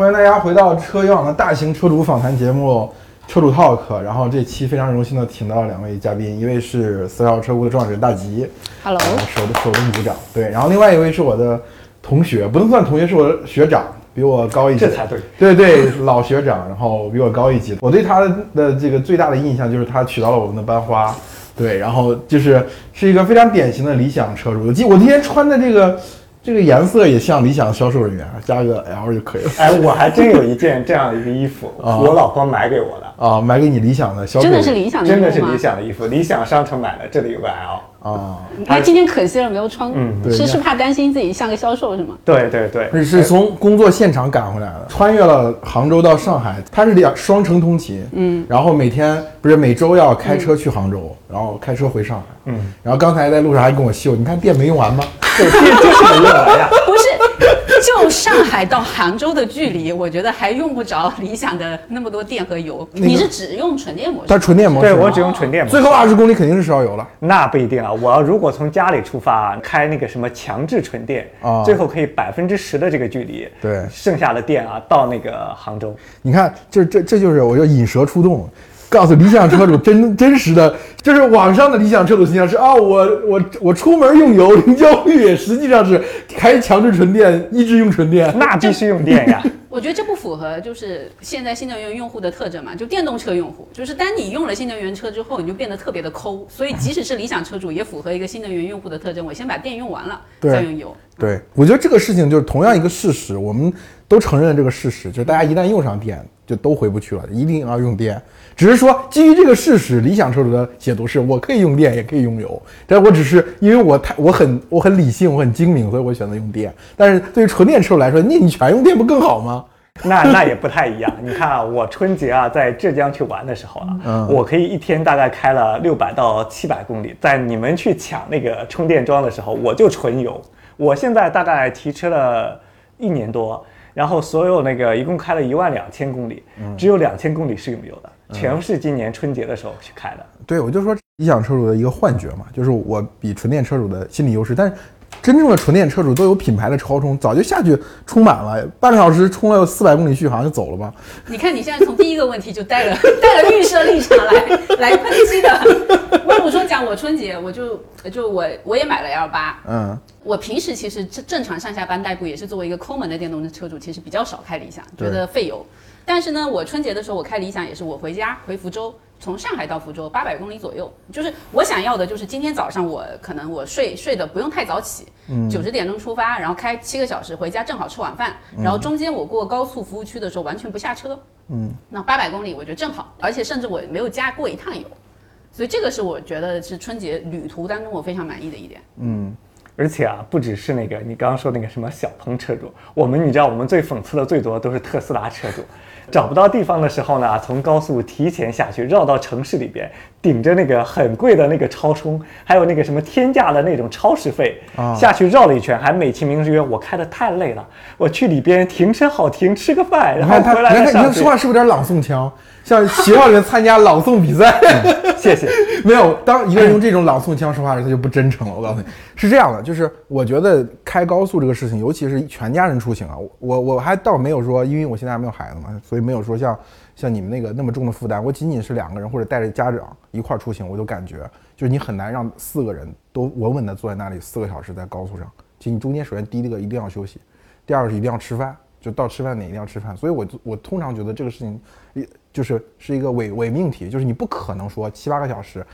欢迎大家回到车友网的大型车主访谈节目《车主 Talk》。然后这期非常荣幸的请到了两位嘉宾，一位是四号车库的创始人大吉 Hello，然后手手动鼓掌，对，然后另外一位是我的同学，不能算同学，是我的学长，比我高一级，这才对。对对，老学长，然后比我高一级。我对他的这个最大的印象就是他娶到了我们的班花，对，然后就是是一个非常典型的理想车主。我今我今天穿的这个这个颜色也像理想销售人员，加个 L 就可以了。哎，我还真有一件这样的一个衣服，啊我老婆买给我的，啊，买给你理想的销售真，的是理想的衣服真的是理想的衣服，理想商城买的，这里有个 L。啊，哎，今天可惜了，没有穿。嗯是是怕担心自己像个销售是吗？对对对，是是从工作现场赶回来的，穿越了杭州到上海，他是两双城通勤，嗯，然后每天不是每周要开车去杭州，然后开车回上海，嗯，然后刚才在路上还跟我秀，你看电没用完吗？对，这就是没用完呀。就上海到杭州的距离，我觉得还用不着理想的那么多电和油。那个你是只用纯电模式它？纯电模式，对我只用纯电模式。最后二十公里肯定是烧油了。那不一定啊，我要如果从家里出发，开那个什么强制纯电，啊最后可以百分之十的这个距离，对剩下的电啊到那个杭州。你看，这这这就是我叫引蛇出洞，告诉理想车主真 真实的，就是网上的理想车主形象是啊，我我我出门用油零焦虑，实际上是开强制纯电，一直用纯电。那必须用电呀。我觉得这不符合就是现在新能源用户的特征嘛，就电动车用户，就是当你用了新能源车之后，你就变得特别的抠，所以即使是理想车主，也符合一个新能源用户的特征，我先把电用完了，再用油。对，我觉得这个事情就是同样一个事实，我们都承认这个事实，就是大家一旦用上电，就都回不去了，一定要用电。只是说基于这个事实，理想车主的解读是我可以用电，也可以用油，但我只是因为我太我很我很理性，我很精明，所以我选择用电。但是对于纯电车主来说，那你全用电不更好吗？那那也不太一样。你看啊，我春节啊在浙江去玩的时候啊，嗯我可以一天大概开了六百到七百公里。在你们去抢那个充电桩的时候，我就纯油。我现在大概提车了一年多，然后所有那个一共开了一万两千公里，嗯只有两千公里是用油的，全是今年春节的时候去开的。对，我就说理想车主的一个幻觉嘛，就是我比纯电车主的心理优势，但是真正的纯电车主都有品牌的超充，早就下去充满了，半个小时充了四百公里续航就走了吧。你看你现在从第一个问题就带了带了预设立场来来抨击的。我我说讲，我春节我就就我我也买了 L 八，嗯，我平时其实正正常上下班代步也是作为一个抠门的电动车主，其实比较少开理想，觉得费油。但是呢，我春节的时候我开理想也是我回家回福州，从上海到福州八百公里左右，就是我想要的就是今天早上我可能我睡睡的不用太早起，九十点钟出发，然后开七个小时回家正好吃晚饭，然后中间我过高速服务区的时候完全不下车，嗯，那八百公里我觉得正好，而且甚至我没有加过一趟油，所以这个是我觉得是春节旅途当中我非常满意的一点。嗯而且啊，不只是那个你刚刚说那个什么小鹏车主，我们你知道我们最讽刺的最多都是特斯拉车主，找不到地方的时候呢，从高速提前下去，绕到城市里边，顶着那个很贵的那个超充，还有那个什么天价的那种超时费，啊下去绕了一圈，还美其名曰我开的太累了，我去里边停车好停，吃个饭，然后他，回你看他，你看说。话是不是有点朗诵腔？像学校里面参加朗诵比赛，谢谢。没有。当一个人用这种朗诵腔说话时，他就不真诚了。我告诉你，是这样的，就是我觉得开高速这个事情，尤其是全家人出行啊，我我我还倒没有说，因为我现在还没有孩子嘛，所以没有说像像你们那个那么重的负担。我仅仅是两个人或者带着家长一块儿出行，我就感觉就是你很难让四个人都稳稳的坐在那里四个小时在高速上。其实你中间首先第一个一定要休息，第二个是一定要吃饭，就到吃饭点一定要吃饭。所以我我通常觉得这个事情，也就是是一个伪伪命题，就是你不可能说七八个小时，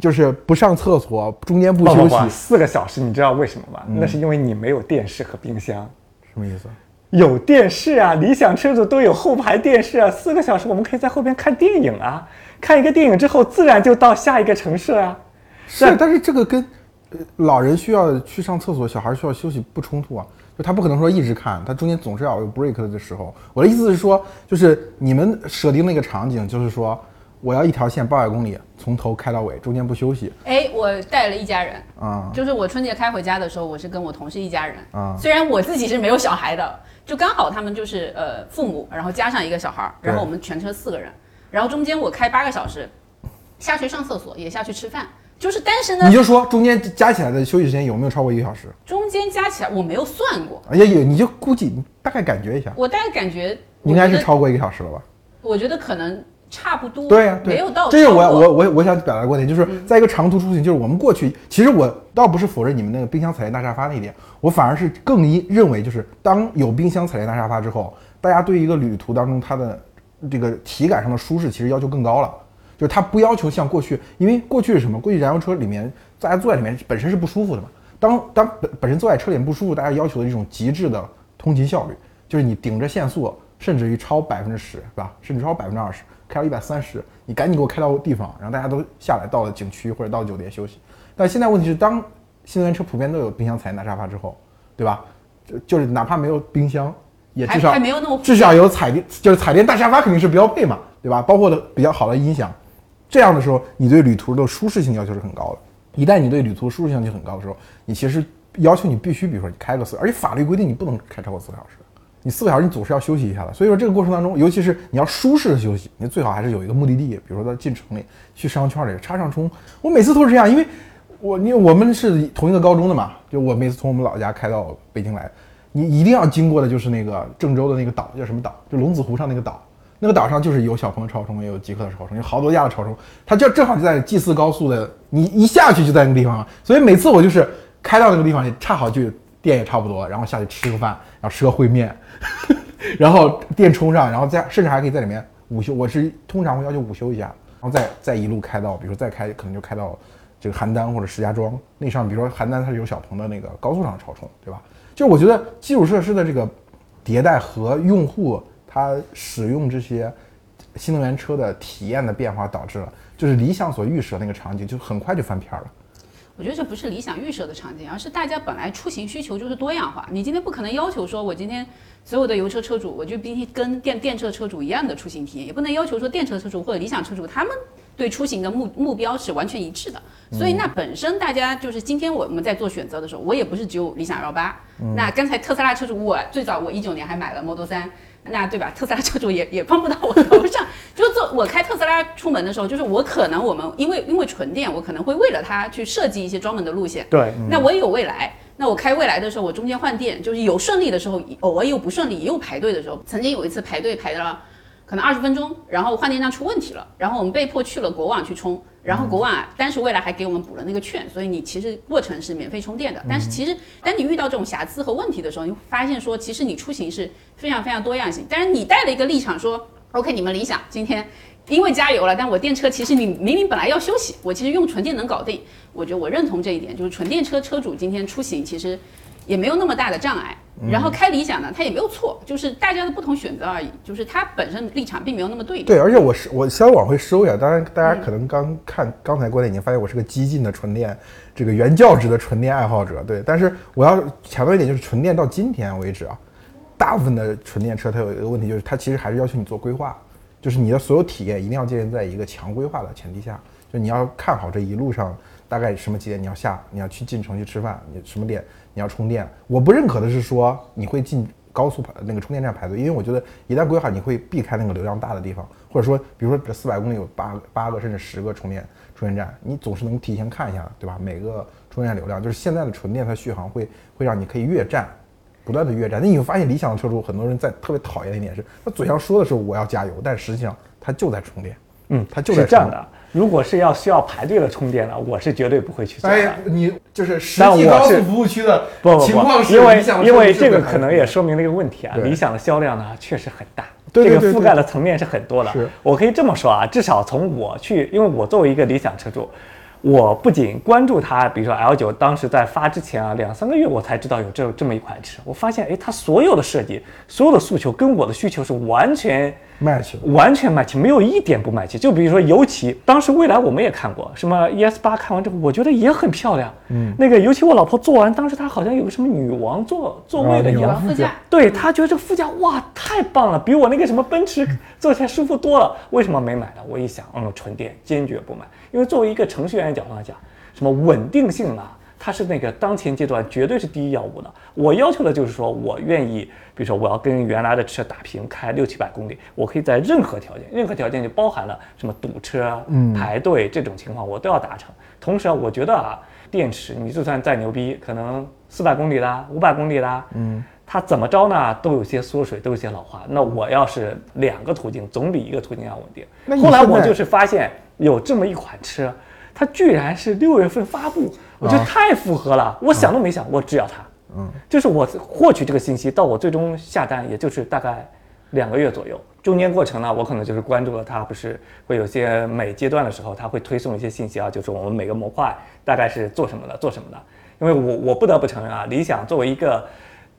就是不上厕所，中间不休息，四个小时，你知道为什么吗？那是因为你没有电视和冰箱。什么意思？有电视啊，理想车主都有后排电视啊，四个小时我们可以在后边看电影啊，看一个电影之后，自然就到下一个城市啊。是，但是这个跟呃老人需要去上厕所，小孩需要休息不冲突啊。就他不可能说一直看，他中间总是要有 break 的时候。我的意思是说，就是你们设定那个场景，就是说我要一条线八百公里，从头开到尾，中间不休息哎，我带了一家人，啊、就是我春节开回家的时候，我是跟我同事一家人。啊虽然我自己是没有小孩的，就刚好他们就是呃父母，然后加上一个小孩儿，然后我们全车四个人，然后中间我开八个小时，下去上厕所，也下去吃饭，就是但是呢你，就说中间加起来的休息时间有没有超过一个小时？中间加起来我没有算过，哎呀，有你就估计你大概感觉一下，我大概感觉应该是超过一个小时了吧？我觉得可能差不多，对呀、对，没有到这是我我我我想表达的观点，就是在一个长途出行，就是我们过去，其实我倒不是否认你们那个冰箱彩电大沙发那一点，我反而是更一认为，就是当有冰箱彩电大沙发之后，大家对一个旅途当中它的这个体感上的舒适其实要求更高了。就是它不要求像过去，因为过去是什么？过去燃油车里面大家坐在里面本身是不舒服的嘛。当当本本身坐在车里面不舒服，大家要求的一种极致的通勤效率，就是你顶着限速，甚至于超百分之十，是吧？甚至超百分之二十，开到一百三十，你赶紧给我开到地方，然后大家都下来到了景区或者到酒店休息。但现在问题是，当新能源车普遍都有冰箱彩电大沙发之后，对吧？就就是哪怕没有冰箱，也至少还没有那么至少有彩电，就是彩电大沙发肯定是标配嘛，对吧？包括的比较好的音响，这样的时候，你对旅途的舒适性要求是很高的。一旦你对旅途舒适性要求很高的时候，你其实要求你必须，比如说你开个四，而且法律规定你不能开超过四个小时，你四个小时你总是要休息一下的。所以说这个过程当中，尤其是你要舒适的休息，你最好还是有一个目的地，比如说到进城里去商圈里插上充。我每次都是这样，因为我因为我们是同一个高中的嘛，就我每次从我们老家开到北京来，你一定要经过的就是那个郑州的那个岛，叫什么岛？就龙子湖上那个岛。那个岛上就是有小鹏的超充，也有极客的超充，有好多家的超充，它就正好就在 G 四高速的，你一下去就在那个地方，所以每次我就是开到那个地方，也恰好就店也差不多，然后下去吃个饭，然后吃个烩面，然后电充上，然后再甚至还可以在里面午休。我是通常会要求午休一下，然后再再一路开到，比如说再开可能就开到这个邯郸或者石家庄那上，比如说邯郸它是有小鹏的那个高速上超充，对吧？就我觉得基础设施的这个迭代和用户他使用这些新能源车的体验的变化，导致了就是理想所预设那个场景就很快就翻篇了。我觉得这不是理想预设的场景，而是大家本来出行需求就是多样化。你今天不可能要求说，我今天所有的油车车主，我就必须跟电电车车主一样的出行体验，也不能要求说电车车主或者理想车主他们对出行的目目标是完全一致的。所以那本身大家就是今天我们在做选择的时候，我也不是只有理想 L 八。那刚才特斯拉车主，我最早我一九年还买了 Model 三。那对吧？特斯拉车主也也碰不到我头上。就是做我开特斯拉出门的时候，就是我可能我们因为因为纯电，我可能会为了它去设计一些专门的路线。对，那我也有未来。那我开未来的时候，我中间换电，就是有顺利的时候，偶尔有不顺利，也有排队的时候。曾经有一次排队排了可能二十分钟，然后换电站出问题了，然后我们被迫去了国网去充，然后国网啊当时未来还给我们补了那个券，所以你其实过程是免费充电的。但是其实当你遇到这种瑕疵和问题的时候，你会发现说，其实你出行是非常非常多样性。但是你带了一个立场说，OK，你们理想今天。因为加油了，但我电车其实你明明本来要休息，我其实用纯电能搞定。我觉得我认同这一点，就是纯电车车主今天出行其实也没有那么大的障碍。然后开理想呢，它也没有错，就是大家的不同选择而已，就是它本身立场并没有那么对立。对，而且我是我稍微往回收一下，当然大家可能刚看刚才观点已经发现我是个激进的纯电，这个原教旨的纯电爱好者。对，但是我要强调一点，就是纯电到今天为止啊，大部分的纯电车它有一个问题，就是它其实还是要求你做规划，就是你的所有体验一定要建立在一个强规划的前提下，就你要看好这一路上大概什么几点你要下，你要去进城去吃饭，你什么点你要充电。我不认可的是说你会进高速排那个充电站排队，因为我觉得一旦规划你会避开那个流量大的地方，或者说比如说这四百公里有八八个甚至十个充电充电站，你总是能提前看一下，对吧？每个充电流量就是现在的纯电它续航会会让你可以越站。不断的越站，那你会发现理想的车主很多人在特别讨厌的一点是，他嘴上说的是我要加油，但实际上他就在充电。嗯，他就是这样的。如果是要需要排队的充电呢，我是绝对不会去做的。哎，你就是实际高速服务区的不不情况不，因为是理想的因为这个可能也说明了一个问题啊，理想的销量呢确实很大，对对对对这个覆盖的层面是很多的。我可以这么说啊，至少从我去，因为我作为一个理想车主。我不仅关注它，比如说 L 九当时在发之前啊，两三个月我才知道有这这么一款车。我发现，哎，它所有的设计、所有的诉求跟我的需求是完全 match 了完全 match，没有一点不 match。就比如说尤其当时蔚来我们也看过，什么 ES 八看完之后，我觉得也很漂亮。嗯，那个尤其我老婆坐完，当时她好像有个什么女王座座位的一样女王，副驾，对她觉得这个副驾哇太棒了，比我那个什么奔驰坐起来舒服多了。为什么没买呢？我一想，嗯，纯电坚决不买，因为作为一个程序员角度来讲，什么稳定性啊、它是那个当前阶段绝对是第一要务的。我要求的就是说我愿意，比如说我要跟原来的车打平，开六七百公里，我可以在任何条件，任何条件就包含了什么堵车、排队这种情况，我都要达成。同时啊，我觉得啊，电池你就算再牛逼，可能四百公里啦、五百公里啦，嗯，它怎么着呢，都有些缩水，都有些老化。那我要是两个途径，总比一个途径要稳定。那后来我就是发现有这么一款车，它居然是六月份发布，我觉得太符合了，我想都没想，我只要它。嗯，就是我获取这个信息到我最终下单，也就是大概两个月左右。中间过程呢，我可能就是关注了它，不是会有些每阶段的时候，它会推送一些信息啊，就是我们每个模块大概是做什么的，做什么的。因为我我不得不承认啊，理想作为一个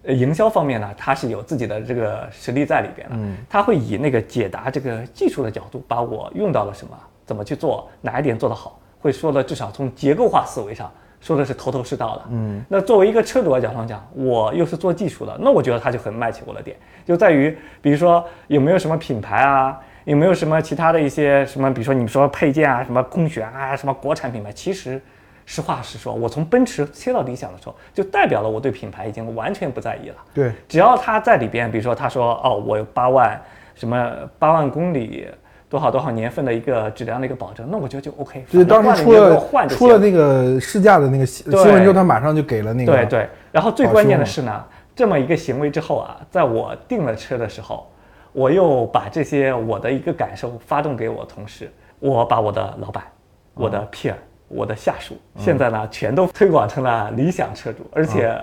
呃营销方面呢，它是有自己的这个实力在里边的。嗯，它会以那个解答这个技术的角度，把我用到了什么，怎么去做，哪一点做得好，会说的至少从结构化思维上说的是头头是道的。嗯，那作为一个车主的角度上讲，我又是做技术的，那我觉得他就很卖起我的点，就在于比如说有没有什么品牌啊。有没有什么其他的一些什么，比如说你说配件啊，什么空悬啊，什么国产品牌？其实，实话实说，我从奔驰切到理想的时候，就代表了我对品牌已经完全不在意了。对，只要他在里边，比如说他说哦，我有八万什么八万公里，多少多少年份的一个质量的一个保证，那我觉得就 OK。就是当时出了换出了那个试驾的那个新闻之后，他马上就给了那个对对，然后最关键的是呢，这么一个行为之后啊，在我订了车的时候，我又把这些我的一个感受发动给我同事，我把我的老板、我的 peer、我的下属，现在呢全都推广成了理想车主，而且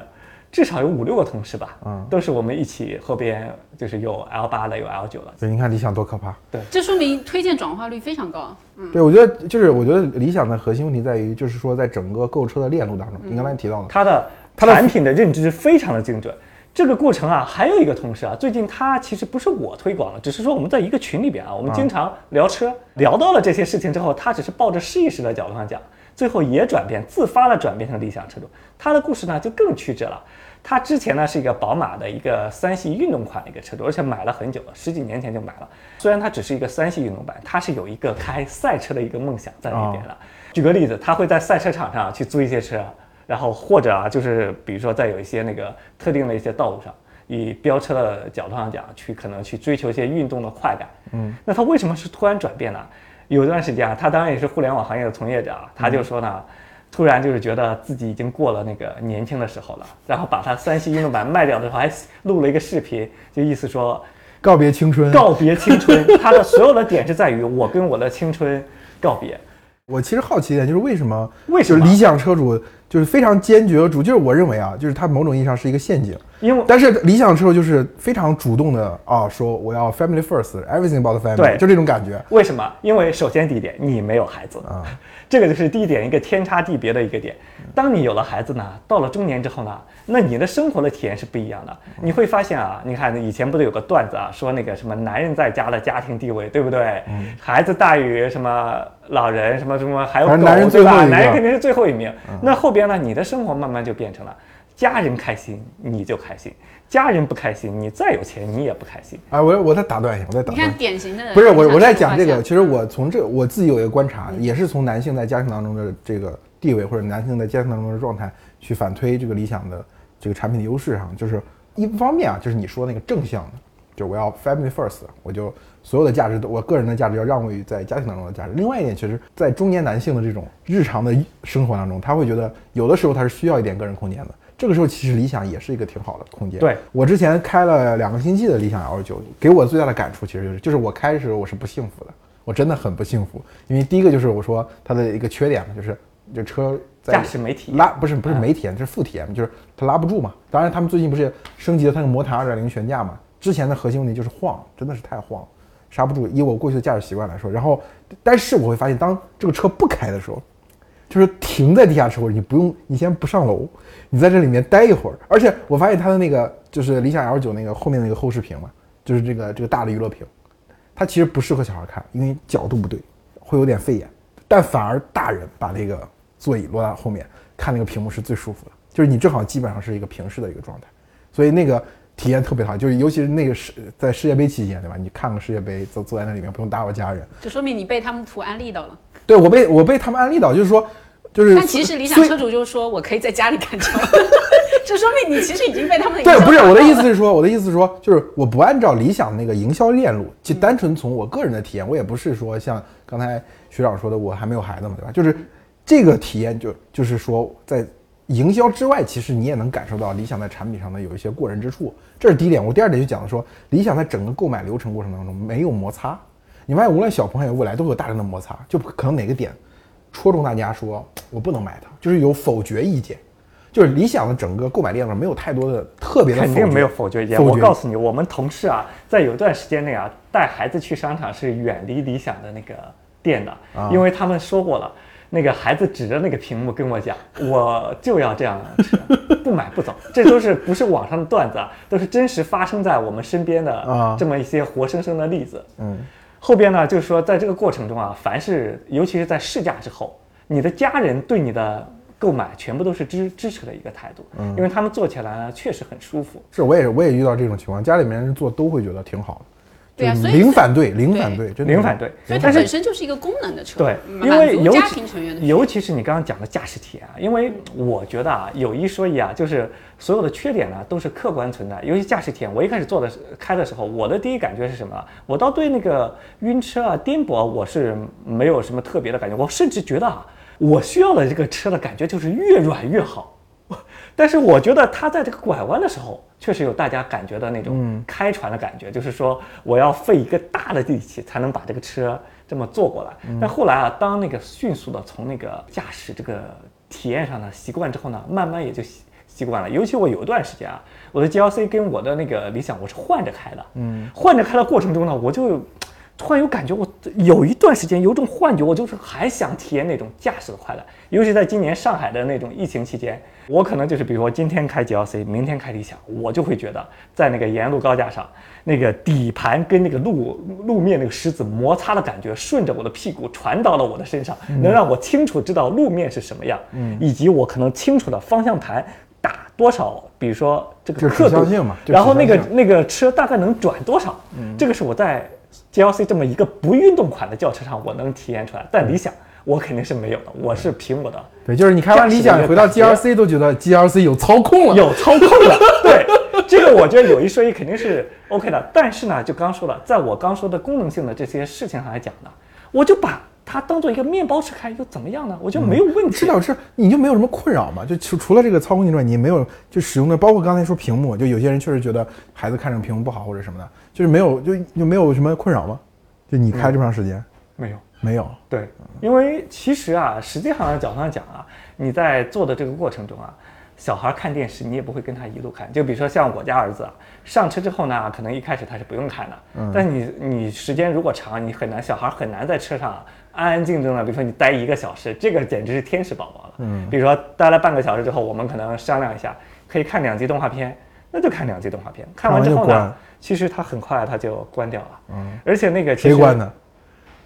至少有五六个同事吧，嗯都是我们一起后边就是有 L 八的，有 L 九的，对，你看理想多可怕。对这说明推荐转化率非常高。嗯对，我觉得就是我觉得理想的核心问题在于，就是说在整个购车的链路当中，你刚才提到的，他的它的产品的认知非常的精准。这个过程啊，还有一个同事啊，最近他其实不是我推广了，只是说我们在一个群里边啊，我们经常聊车，聊到了这些事情之后，他只是抱着试一试的角度上讲，最后也转变，自发的转变成理想车主。他的故事呢就更曲折了。他之前呢是一个宝马的一个三系运动款的一个车主，而且买了很久了，十几年前就买了。虽然它只是一个三系运动版，它是有一个开赛车的一个梦想在里边的。举个例子，他会在赛车场上去租一些车，然后或者啊，就是比如说在有一些那个特定的一些道路上，以飙车的角度上讲，去可能去追求一些运动的快感。嗯，那他为什么是突然转变呢？有一段时间啊，他当然也是互联网行业的从业者啊，他就说呢。突然就是觉得自己已经过了那个年轻的时候了，然后把他三系运动版卖掉的时候，还录了一个视频，就意思说告别青春。告别青春。他的所有的点是在于我跟我的青春告别。我其实好奇一点，就是为什么为什么理想车主就是非常坚决的主，就是我认为啊，就是它某种意义上是一个陷阱。因为但是理想之后就是非常主动的啊，说我要 family first，everything about family，对就这种感觉。为什么？因为首先第一点，你没有孩子啊，这个就是第一点，一个天差地别的一个点。当你有了孩子呢，到了中年之后呢，那你的生活的体验是不一样的。你会发现啊，你看以前不是有个段子啊，说那个什么男人在家的家庭地位，对不对？孩子大于什么老人，什么什么，还有狗，男人对吧？最后一个男人肯定是最后一名。那后边呢，你的生活慢慢就变成了。家人开心你就开心，家人不开心，你再有钱你也不开心。啊，我我再打断一下，我再打断一下。你看典型的不是我，我在讲这个。其实我从这我自己有一个观察，也是从男性在家庭当中的这个地位，或者男性在家庭当中的状态，去反推这个理想的这个产品的优势上。就是一方面啊，就是你说那个正向的，就我要 family first，我就所有的价值都，我个人的价值要让位于在家庭当中的价值。另外一点，其实，在中年男性的这种日常的生活当中，他会觉得有的时候他是需要一点个人空间的。这个时候，其实理想也是一个挺好的空间。对我之前开了两个星期的理想 L 九，给我最大的感触其实就是，就是我开的时候我是不幸福的，我真的很不幸福。因为第一个就是我说它的一个缺点嘛，就是这车在驾驶没体验拉不是不是没体验，这是副体验，就是它拉不住嘛。当然他们最近不是升级了它那个魔毯2.0悬架嘛，之前的核心问题就是晃，真的是太晃，刹不住。以我过去的驾驶习惯来说，然后但是我会发现，当这个车不开的时候，就是停在地下车库，你不用，你先不上楼，你在这里面待一会儿。而且我发现它的那个就是理想 L 九那个后面那个后视屏嘛，就是这个这个大的娱乐屏，它其实不适合小孩看，因为角度不对，会有点费眼。但反而大人把那个座椅落到后面看那个屏幕是最舒服的，就是你正好基本上是一个平视的一个状态，所以那个体验特别好。就是尤其是那个世在世界杯期间，对吧？你看个世界杯，坐坐在那里面不用打扰家人，就说明你被他们图安利到了。对我被我被他们安利到，就是说，就是但其实理想车主就是说我可以在家里看车，这说明你其实已经被他们的对，不是我的意思是说，我的意思是说，就是我不按照理想那个营销链路，就单纯从我个人的体验，我也不是说像刚才学长说的，我还没有孩子嘛，对吧？就是这个体验就就是说，在营销之外，其实你也能感受到理想在产品上的有一些过人之处，这是第一点。我第二点就讲了说，理想在整个购买流程过程当中没有摩擦。你发现无论小鹏还有蔚来都有大量的摩擦，就可能哪个点戳中大家说我不能买它，就是有否决意见。就是理想的整个购买链上没有太多的特别的肯定没有否决意见。我告诉你，我们同事啊，在有段时间内啊，带孩子去商场是远离理想的那个店的，啊因为他们说过了。那个孩子指着那个屏幕跟我讲，我就要这样的车，不买不走。这都是不是网上的段子啊，都是真实发生在我们身边的啊这么一些活生生的例子。嗯，后边呢，就是说在这个过程中啊，凡是尤其是在试驾之后，你的家人对你的购买全部都是支支持的一个态度，嗯因为他们坐起来呢确实很舒服。是我也我也遇到这种情况，家里面人坐都会觉得挺好的，就是对啊所以零反对，零反对，零反对所以它本身就是一个功能的车，对，因为尤其庭成员的尤其是你刚刚讲的驾驶体验啊，因为我觉得啊，有一说一啊，就是所有的缺点呢都是客观存在，尤其驾驶体验。我一开始做的时开的时候，我的第一感觉是什么啊？我倒对那个晕车啊、颠簸啊，我是没有什么特别的感觉，我甚至觉得啊，我需要的这个车的感觉就是越软越好。但是我觉得它在这个拐弯的时候，确实有大家感觉的那种开船的感觉，就是说我要费一个大的力气才能把这个车这么坐过来。但后来啊，当那个迅速的从那个驾驶这个体验上呢习惯之后呢，慢慢也就习习惯了。尤其我有一段时间啊，我的 GLC 跟我的那个理想我是换着开的，嗯，换着开的过程中呢，我就。突然有感觉，我有一段时间有种幻觉，我就是还想体验那种驾驶的快乐。尤其在今年上海的那种疫情期间，我可能就是比如说今天开 GLC，明天开理想，我就会觉得在那个沿路高架上，那个底盘跟那个路路面那个石子摩擦的感觉，顺着我的屁股传到了我的身上，能让我清楚知道路面是什么样，嗯，以及我可能清楚的方向盘打多少，比如说这个刻度然后那个那个车大概能转多少，这个是我在 GLC 这么一个不运动款的轿车上我能体验出来，但理想我肯定是没有的，我是凭我的对，就是你开完理想，你回到 GLC 都觉得 GLC 有操控了，有操控了，对，这个我觉得有一说一肯定是 OK 的。但是呢，就刚说了，在我刚说的功能性的这些事情上来讲呢，我就把它当做一个面包吃开，又怎么样呢？我觉得没有问题。是的，是你就没有什么困扰嘛？就除除了这个操控性之外，你没有就使用的，包括刚才说屏幕，就有些人确实觉得孩子看着屏幕不好或者什么的，就是没有就就没有什么困扰吗？就你开这么长时间、没有。没有？对，因为其实啊，实际上的角度上讲啊，你在做的这个过程中啊，小孩看电视你也不会跟他一路看。就比如说像我家儿子啊，上车之后呢，可能一开始他是不用看的，但你你时间如果长，你很难，小孩很难在车上安安静静的，比如说你待一个小时，这个简直是天使宝宝了。嗯，比如说待了半个小时之后，我们可能商量一下，可以看两集动画片，那就看两集动画片。看完之后呢，其实他很快他就关掉了。嗯，而且那个其实谁关的？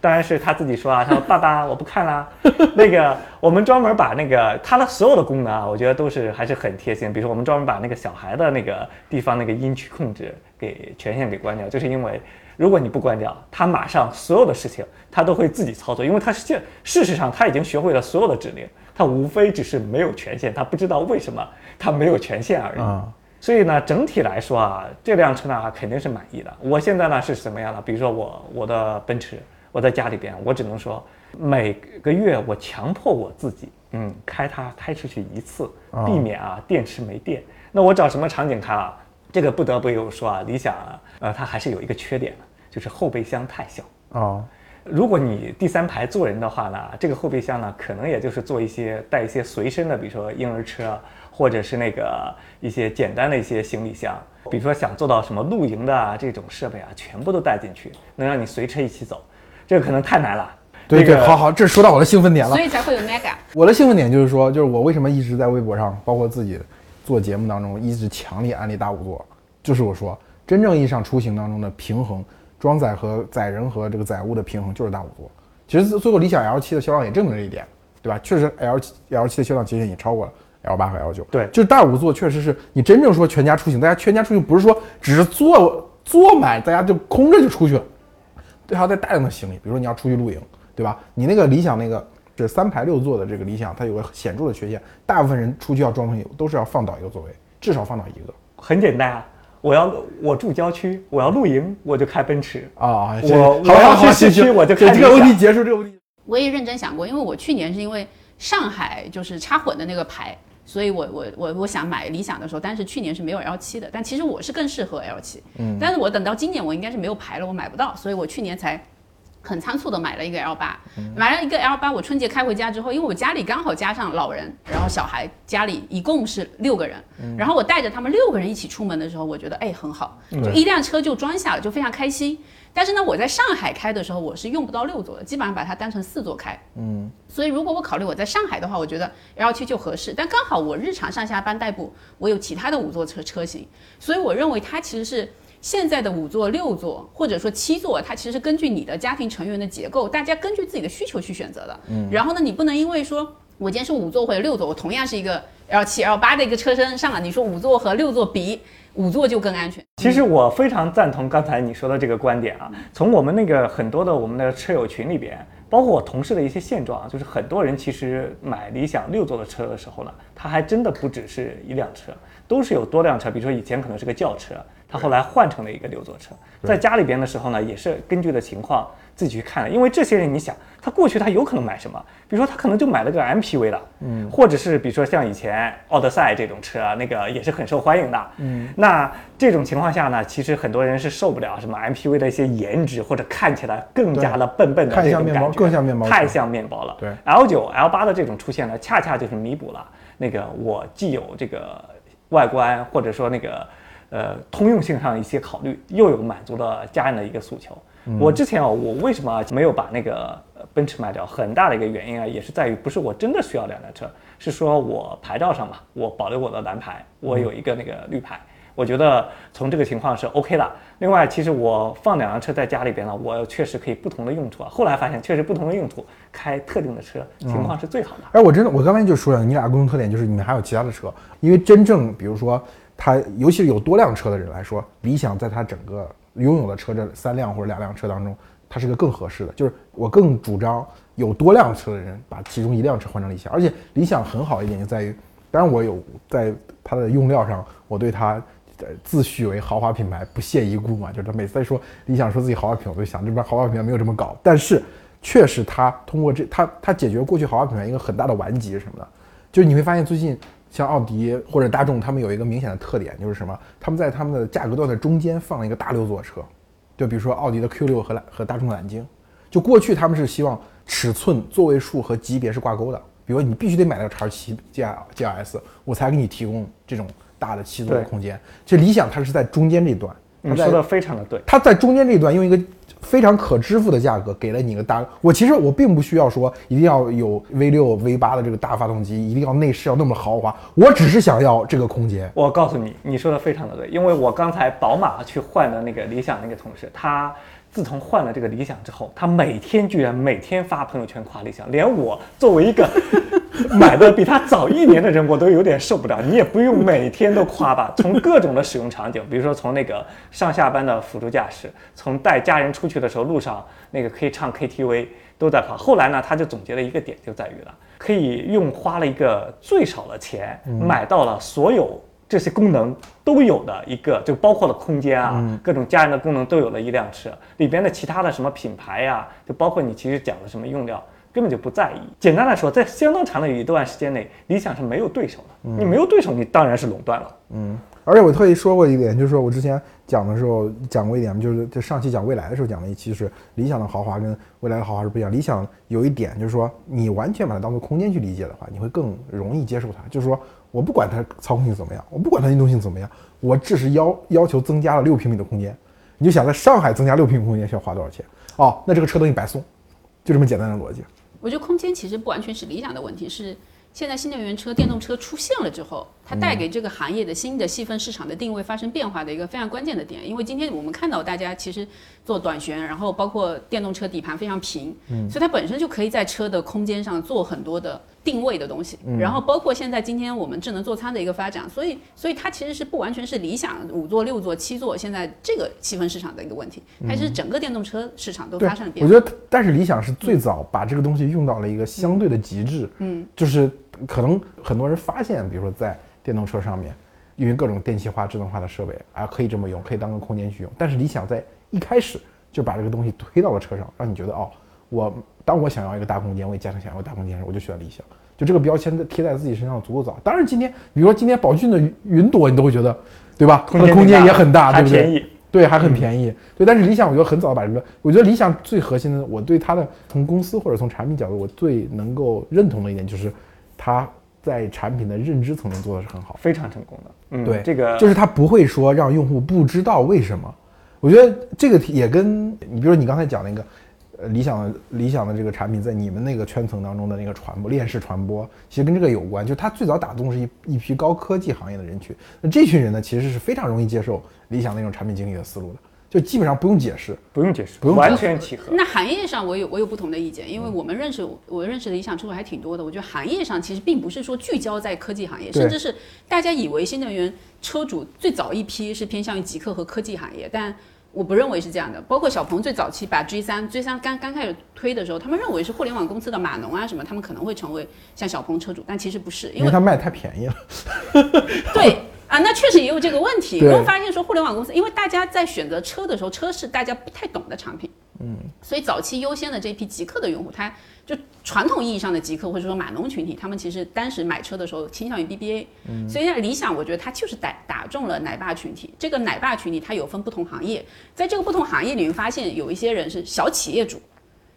当然是他自己说啊，他说爸爸我不看啦。那个我们专门把那个它的所有的功能啊，我觉得都是还是很贴心。比如说我们专门把那个小孩的那个地方那个音区控制给权限给关掉，就是因为如果你不关掉，它马上所有的事情它都会自己操作，因为它是这事实上它已经学会了所有的指令，它无非只是没有权限，它不知道为什么它没有权限而已。啊所以呢，整体来说啊，这辆车呢肯定是满意的。我现在呢是什么样的？比如说我我的奔驰，我在家里边，我只能说每个月我强迫我自己，嗯，开它开出去一次，啊避免啊电池没电。那我找什么场景开啊？这个不得不有说啊，理想啊，呃，它还是有一个缺点的，就是后备箱太小。哦，如果你第三排坐人的话呢，这个后备箱呢，可能也就是做一些带一些随身的，比如说婴儿车，或者是那个一些简单的一些行李箱，比如说想做到什么露营的啊这种设备啊，全部都带进去，能让你随车一起走，这个可能太难了。对对，那个好好，这说到我的兴奋点了所。以才会有 Mega。我的兴奋点就是说，就是我为什么一直在微博上，包括自己做节目当中，一直强烈安利大五座，就是我说，真正意义上出行当中的平衡，装载和载人和这个载物的平衡就是大五座。其实最后理想 L 七的销量也证明了这一点，对吧？确实 L 7 L 七的销量其实已经超过了 L 八和 L 九。对就是大五座确实是你真正说全家出行，大家全家出行不是说只是坐坐满，大家就空着就出去了，对，还要带大量的行李，比如说你要出去露营，对吧？你那个理想那个这三排六座的这个理想，它有个显著的缺陷，大部分人出去要装东西都是要放倒一个座位，至少放倒一个很简单啊，我要我住郊区，我要露营，我就开奔驰。啊。我我要去市区我就开这个问题结束，这个问题。我也认真想过，因为我去年是因为上海就是插混的那个牌，所以我我我我想买理想的时候，但是去年是没有 L 7的，但其实我是更适合 L 7嗯，但是我等到今年我应该是没有牌了，我买不到，所以我去年才。很仓促的买了一个 L 八，买了一个 L 八，我春节开回家之后，因为我家里刚好加上老人，然后小孩，家里一共是六个人，然后我带着他们六个人一起出门的时候，我觉得哎很好，就一辆车就装下了，就非常开心。但是呢，我在上海开的时候，我是用不到六座的，基本上把它当成四座开。嗯，所以如果我考虑我在上海的话，我觉得 L 七就合适。但刚好我日常上下班代步，我有其他的五座车车型，所以我认为它其实是现在的五座、六座或者说七座，它其实是根据你的家庭成员的结构，大家根据自己的需求去选择的。嗯，然后呢，你不能因为说我今天是五座或者六座，我同样是一个 L 七 L 八的一个车身上了，你说五座和六座比，五座就更安全。其实我非常赞同刚才你说的这个观点啊。从我们那个很多的我们的车友群里边，包括我同事的一些现状啊，就是很多人其实买理想六座的车的时候呢，他还真的不只是一辆车，都是有多辆车。比如说以前可能是个轿车，他后来换成了一个六座车。在家里边的时候呢，也是根据的情况自己去看的。因为这些人，你想，他过去他有可能买什么？比如说他可能就买了个 MPV 了，嗯，或者是比如说像以前奥德赛这种车啊，那个也是很受欢迎的，嗯。那这种情况下呢，其实很多人是受不了什么 MPV 的一些颜值或者看起来更加的笨笨的看像面包这种感觉，更像面包太像面包了。对，L 九、L 八的这种出现呢，恰恰就是弥补了那个我既有这个外观或者说那个呃通用性上的一些考虑，又有满足了家人的一个诉求。我之前啊，我为什么没有把那个呃奔驰卖掉？很大的一个原因啊，也是在于不是我真的需要两辆车，是说我牌照上嘛，我保留我的蓝牌，我有一个那个绿牌。我觉得从这个情况是 OK 的。另外，其实我放两辆车在家里边呢，我确实可以不同的用途啊。后来发现，确实不同的用途开特定的车情况是最好的。哎，我真的，我刚才就说了，你俩共同特点就是你们还有其他的车，因为真正比如说他，尤其是有多辆车的人来说，理想在他整个拥有的车这三辆或者两辆车当中，它是个更合适的。就是我更主张有多辆车的人把其中一辆车换成理想，而且理想很好一点就在于，当然我有在它的用料上，我对它。呃自诩为豪华品牌不屑一顾嘛，就是他每次在说理想说自己豪华品牌，我就想这边豪华品牌没有这么搞，但是确实它通过这它它解决过去豪华品牌一个很大的顽疾什么呢？就是你会发现最近像奥迪或者大众，他们有一个明显的特点，就是什么？他们在他们的价格段的中间放了一个大六座车，就比如说奥迪的 Q 六和揽和大众的揽境，就过去他们是希望尺寸、座位数和级别是挂钩的，比如你必须得买那个叉七 G G S，我才给你提供这种大的七座的空间。其实理想它是在中间这一段，你说的非常的对。它在中间这一段用一个非常可支付的价格给了你一个大。我其实我并不需要说一定要有 V 六 V 八的这个大发动机，一定要内饰要那么豪华，我只是想要这个空间。我告诉你，你说的非常的对，因为我刚才宝马去换的那个理想那个同事，他自从换了这个理想之后，他每天居然每天发朋友圈夸理想，连我作为一个 买的比他早一年的人，我都有点受不了。你也不用每天都夸吧，从各种的使用场景，比如说从那个上下班的辅助驾驶，从带家人出去的时候路上那个可以唱 KTV 都在夸。后来呢，他就总结了一个点，就在于了可以用花了一个最少的钱买到了所有这些功能都有的一个，就包括了空间啊，各种家人的功能都有了一辆车，里边的其他的什么品牌呀、就包括你其实讲的什么用料。根本就不在意。简单来说，在相当长的一段时间内，理想是没有对手的。你没有对手，你当然是垄断了。嗯，而且我特意说过一点，就是说我之前讲的时候讲过一点，就是在上期讲未来的时候讲了一期，是理想的豪华跟未来的豪华是不一样。理想有一点就是说，你完全把它当做空间去理解的话，你会更容易接受它。就是说我不管它操控性怎么样，我不管它运动性怎么样，我只是要要求增加了六平米的空间。你就想在上海增加六平米空间需要花多少钱？哦，那这个车等于白送，就这么简单的逻辑。我觉得空间其实不完全是理想的问题，是现在新能源车、电动车出现了之后，它带给这个行业的新的细分市场的定位发生变化的一个非常关键的点。因为今天我们看到大家其实做短悬，然后包括电动车底盘非常平，嗯所以它本身就可以在车的空间上做很多的定位的东西，然后包括现在今天我们智能座舱的一个发展，所以所以它其实是不完全是理想五座、六座、七座现在这个细分市场的一个问题，它是整个电动车市场都发生了，变化。我觉得，但是理想是最早把这个东西用到了一个相对的极致。嗯，就是可能很多人发现，比如说在电动车上面，因为各种电气化、智能化的设备啊，可以这么用，可以当个空间去用。但是理想在一开始就把这个东西推到了车上，让你觉得哦，我当我想要一个大空间，我也家庭想要一个大空间时，我就选理想。就这个标签贴在自己身上足够早。当然，今天比如说今天宝骏的云云朵，你都会觉得，对吧？它的空间也很大，对不对？还便宜。对，还很便宜。对，但是理想，我觉得很早把这个，我觉得理想最核心的，我对它的从公司或者从产品角度，我最能够认同的一点就是，它在产品的认知层面做的是很好。非常成功的。嗯，对，这个就是它不会说让用户不知道为什么。我觉得这个也跟你，比如说你刚才讲那个，呃，理想的理想的这个产品在你们那个圈层当中的那个传播链式传播，其实跟这个有关。就它最早打动是一一批高科技行业的人群，那这群人呢，其实是非常容易接受理想那种产品经理的思路的，就基本上不用解释。不用解释，不用完全契合。那行业上我有我有不同的意见，因为我们认识我认识的理想车主还挺多的。我觉得行业上其实并不是说聚焦在科技行业，甚至是大家以为新能源车主最早一批是偏向于极客和科技行业，但我不认为是这样的。包括小鹏最早期把 G 三 G 三刚刚开始推的时候，他们认为是互联网公司的码农啊什么，他们可能会成为像小鹏车主，但其实不是，因为因为它卖得太便宜了。对啊，那确实也有这个问题。我会发现说，互联网公司，因为大家在选择车的时候，车是大家不太懂的产品，嗯，所以早期优先的这批极客的用户，他就传统意义上的极客或者说码农群体，他们其实当时买车的时候倾向于 BBA，嗯，所以在理想，我觉得它就是打打中了奶爸群体。这个奶爸群体它有分不同行业，在这个不同行业里面，发现有一些人是小企业主。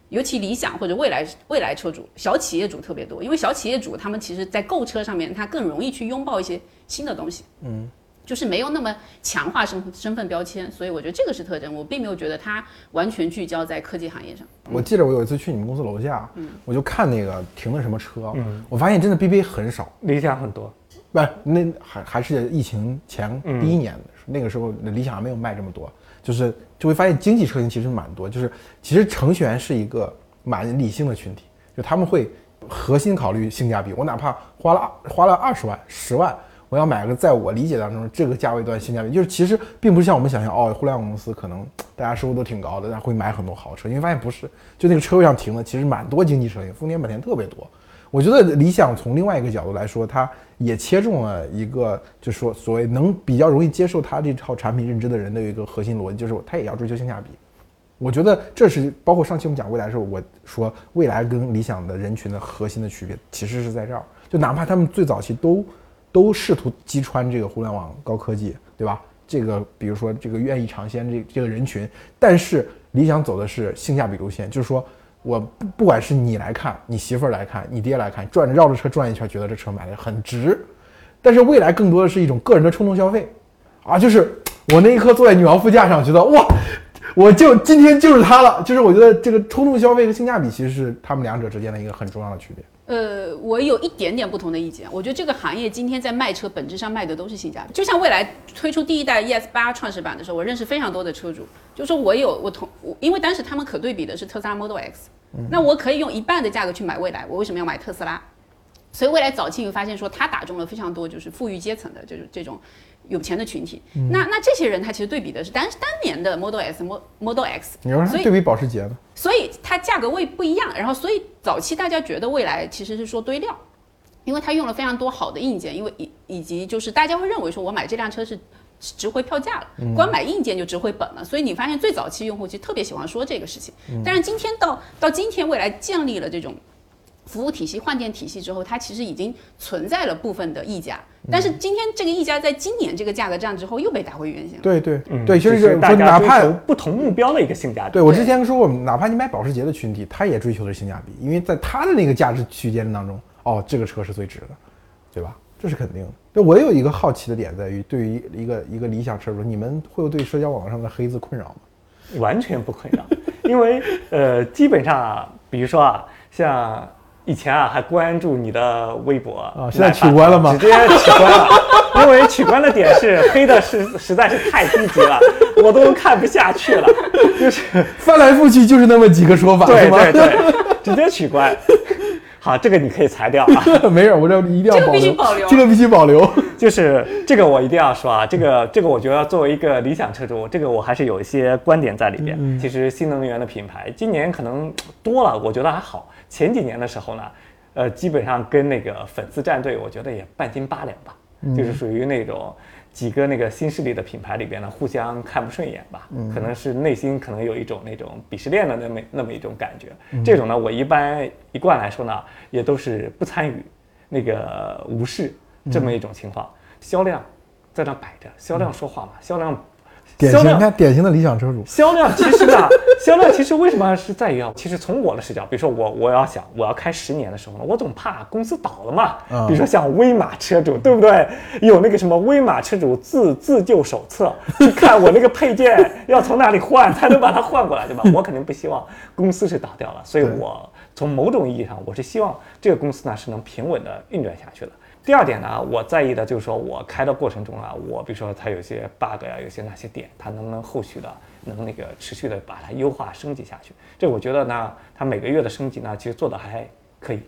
尤其理想或者未来未来车主，小企业主特别多，因为小企业主他们其实在购车上面，他更容易去拥抱一些新的东西，嗯，就是没有那么强化身身份标签，所以我觉得这个是特征。我并没有觉得它完全聚焦在科技行业上。我记得我有一次去你们公司楼下，我就看那个停的什么车，嗯。我发现真的 BBA 很少，理想很多，不是那还还是疫情前第一年的时候，那个时候理想还没有卖这么多，就是就会发现经济车型其实蛮多，就是其实程序员是一个蛮理性的群体，就他们会核心考虑性价比，我哪怕花了花了二十万、十万。我要买个在我理解当中这个价位段性价比，就是其实并不是像我们想象哦，互联网公司可能大家收入都挺高的，但会买很多豪车，因为发现不是，就那个车位上停的其实蛮多经济车型，丰田、本田特别多。我觉得理想从另外一个角度来说，它也切中了一个，就是说所谓能比较容易接受他这套产品认知的人的一个核心逻辑，就是他也要追求性价比。我觉得这是包括上期我们讲未来的时候，我说未来跟理想的人群的核心的区别，其实是在这儿。就哪怕他们最早期都都试图击穿这个互联网高科技，对吧？这个比如说这个愿意尝鲜这这个人群，但是理想走的是性价比路线，就是说我不不管是你来看，你媳妇儿来看，你爹来看，转着绕着车转一圈，觉得这车买的很值。但是未来更多的是一种个人的冲动消费，啊，就是我那一刻坐在女王副驾上，觉得哇，我就今天就是它了。就是我觉得这个冲动消费和性价比其实是他们两者之间的一个很重要的区别。呃，我有一点点不同的意见。我觉得这个行业今天在卖车，本质上卖的都是性价比。就像未来推出第一代 ES 八创始版的时候，我认识非常多的车主，就说我有我同我，因为当时他们可对比的是特斯拉 Model X，那我可以用一半的价格去买未来，我为什么要买特斯拉？所以未来早期你会发现说，它打中了非常多就是富裕阶层的就是这种有钱的群体。那那这些人他其实对比的是当当年的 Model S、Mo- Model X，你说对比保时捷呢？所以它价格位不一样，然后所以早期大家觉得未来其实是说堆料，因为它用了非常多好的硬件，因为以以及就是大家会认为说我买这辆车是值回票价了，光买硬件就值回本了，所以你发现最早期用户其实特别喜欢说这个事情，但是今天到到今天未来建立了这种。服务体系换电体系之后，它其实已经存在了部分的溢价，但是今天这个溢价在今年这个价格战之后又被打回原形了。对对嗯，对，其实就是说哪怕求不同目标的一个性价比。对我之前说过，哪怕你买保时捷的群体，他也追求的是性价比，因为在他的那个价值区间当中，哦，这个车是最值的，对吧？这是肯定的。那我有一个好奇的点在于，对于一个一个理想车主，你们会有对社交网络上的黑字困扰吗？完全不困扰，因为呃，基本上啊，比如说啊，像以前啊还关注你的微博啊现在取关了吗直接取关了，因为取关的点是黑的是实在是太低级了，我都看不下去了，就 是翻来覆去就是那么几个说法，对吗？对对，直接取关。好，这个你可以裁掉啊。没事，我这一定要这个，必须保留这个必须保留。就是这个我一定要说啊，这个这个我觉得作为一个理想车主，这个我还是有一些观点在里边。其实新能源的品牌今年可能多了，我觉得还好。前几年的时候呢，呃，基本上跟那个粉丝战队，我觉得也半斤八两吧，就是属于那种几个那个新势力的品牌里边呢，互相看不顺眼吧，可能是内心可能有一种那种鄙视链的那么那么一种感觉。这种呢，我一般一贯来说呢，也都是不参与，那个无视这么一种情况。销量在那摆着，销量说话嘛，销量。典型，你看典型的理想车主。销量其实呢，销量其实为什么是在于啊？其实从我的视角，比如说我我要想我要开十年的时候呢，我总怕公司倒了嘛。嗯比如说像威马车主，对不对？有那个什么威马车主自自救手册，去看我那个配件要从哪里换才能把它换过来，对吧？我肯定不希望公司是倒掉了，所以我从某种意义上，我是希望这个公司呢是能平稳的运转下去的。第二点呢，我在意的就是说我开的过程中啊，我比如说它有些 bug 呀、有些哪些点，它能不能后续的能那个持续的把它优化升级下去？这我觉得呢，它每个月的升级呢，其实做的还可以，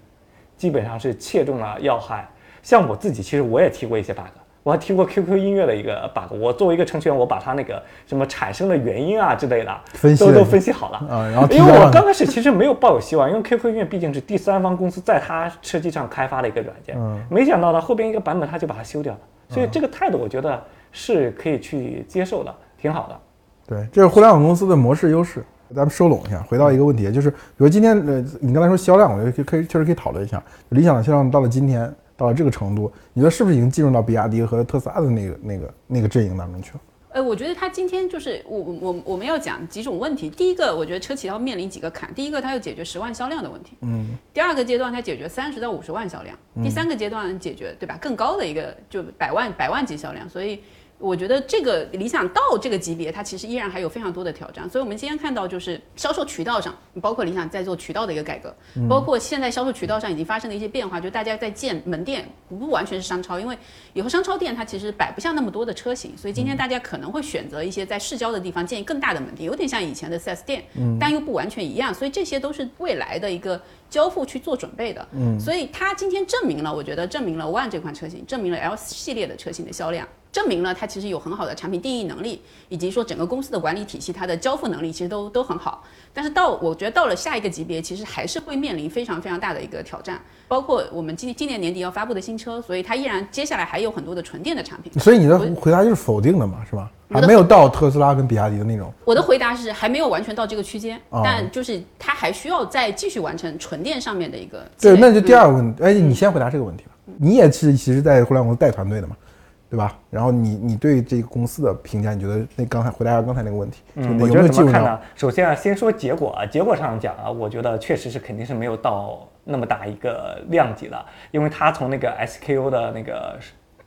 基本上是切中了要害。像我自己，其实我也提过一些 bug，我还听过 QQ 音乐的一个 bug。我作为一个程序员，我把它那个什么产生的原因啊之类的都都分析都都分析好了啊然后因为我刚开始其实没有抱有希望，因为 QQ 音乐毕竟是第三方公司在它车机上开发的一个软件，嗯没想到呢后边一个版本它就把它修掉了，所以这个态度我觉得是可以去接受的，挺好的。对，这是互联网公司的模式优势。咱们收拢一下，回到一个问题，就是比如今天呃，你刚才说销量，我觉得可以可以确实可以讨论一下。理想的销量到了今天到了这个程度，你觉得是不是已经进入到比亚迪和特斯拉的那个那个那个阵营当中去了？呃，我觉得他今天就是我我我我们要讲几种问题。第一个，我觉得车企要面临几个坎。第一个，它要解决十万销量的问题。嗯。第二个阶段，它解决三十到五十万销量。第三个阶段解决对吧更高的一个就百万百万级销量。所以我觉得这个理想到这个级别，它其实依然还有非常多的挑战。所以我们今天看到就是销售渠道上，包括理想在做渠道的一个改革，包括现在销售渠道上已经发生的一些变化，就大家在建门店不完全是商超，因为以后商超店它其实摆不下那么多的车型，所以今天大家可能会选择一些在市郊的地方建更大的门店，有点像以前的 4S 店，但又不完全一样，所以这些都是未来的一个交付去做准备的。嗯，所以它今天证明了，我觉得证明了 One 这款车型，证明了 L 系列的车型的销量。证明了它其实有很好的产品定义能力，以及说整个公司的管理体系，它的交付能力其实都都很好。但是到我觉得到了下一个级别，其实还是会面临非常非常大的一个挑战，包括我们今今年年底要发布的新车，所以它依然接下来还有很多的纯电的产品。所以你的回答就是否定的嘛，是吧？还没有到特斯拉跟比亚迪的那种。我的回答是还没有完全到这个区间，哦但就是它还需要再继续完成纯电上面的一个对，那就第嗯二个问题，哎，你先回答这个问题吧。你也是其实，在互联网带团队的嘛，对吧？然后你你对这个公司的评价，你觉得那刚才回答一下刚才那个问题，就嗯，有没我觉有么看呢？首先啊，先说结果啊，结果上讲啊，我觉得确实是肯定是没有到那么大一个量级的，因为它从那个 SKU 的那个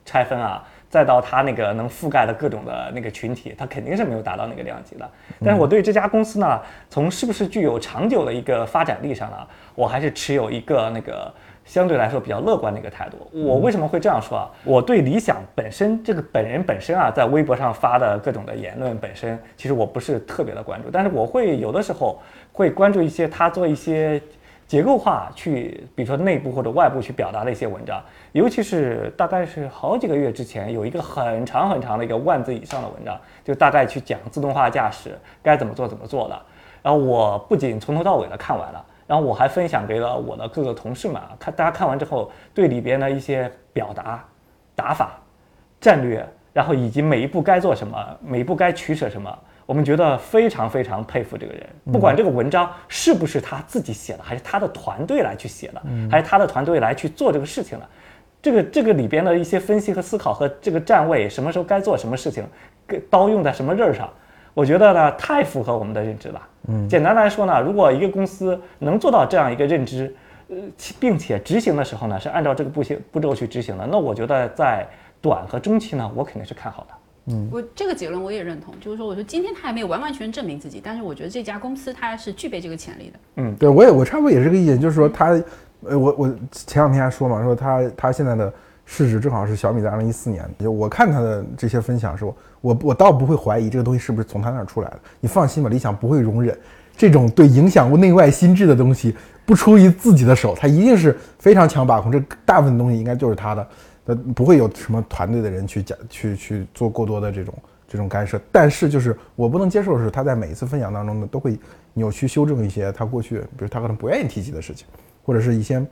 拆分啊，再到它那个能覆盖的各种的那个群体，它肯定是没有达到那个量级的。但是我对这家公司呢，从是不是具有长久的一个发展力上呢，我还是持有一个那个。相对来说比较乐观的一个态度。我为什么会这样说啊？我对理想本身这个本人本身啊，在微博上发的各种的言论本身，其实我不是特别的关注，但是我会有的时候会关注一些他做一些结构化去，比如说内部或者外部去表达的一些文章，尤其是大概是好几个月之前有一个很长很长的一个万字以上的文章，就大概去讲自动化驾驶该怎么做怎么做的。然后我不仅从头到尾的看完了。然后我还分享给了我的各个同事们啊，看大家看完之后对里边的一些表达、打法、战略，然后以及每一步该做什么，每一步该取舍什么，我们觉得非常非常佩服这个人。不管这个文章是不是他自己写的，还是他的团队来去写的，还是他的团队来去做这个事情的，这个这个里边的一些分析和思考和这个站位，什么时候该做什么事情，刀用在什么刃儿上。我觉得呢，太符合我们的认知了。嗯，简单来说呢，如果一个公司能做到这样一个认知，呃，并且执行的时候呢，是按照这个步行步骤去执行的，那我觉得在短和中期呢，我肯定是看好的。嗯我这个结论我也认同，就是说，我说今天他还没有完完全全证明自己，但是我觉得这家公司它是具备这个潜力的。嗯对我也我差不多也是这个意见，就是说他，呃，我我前两天还说嘛，说他他现在的市值正好是小米在二零一四年，就我看他的这些分享时候，我我倒不会怀疑这个东西是不是从他那儿出来的，你放心吧，理想不会容忍这种对影响内外心智的东西不出于自己的手，他一定是非常强把控，这大部分东西应该就是他的，呃，不会有什么团队的人去讲去去做过多的这种这种干涉。但是就是我不能接受的是，他在每一次分享当中呢，都会扭曲修正一些他过去，比如他可能不愿意提起的事情，或者是一些。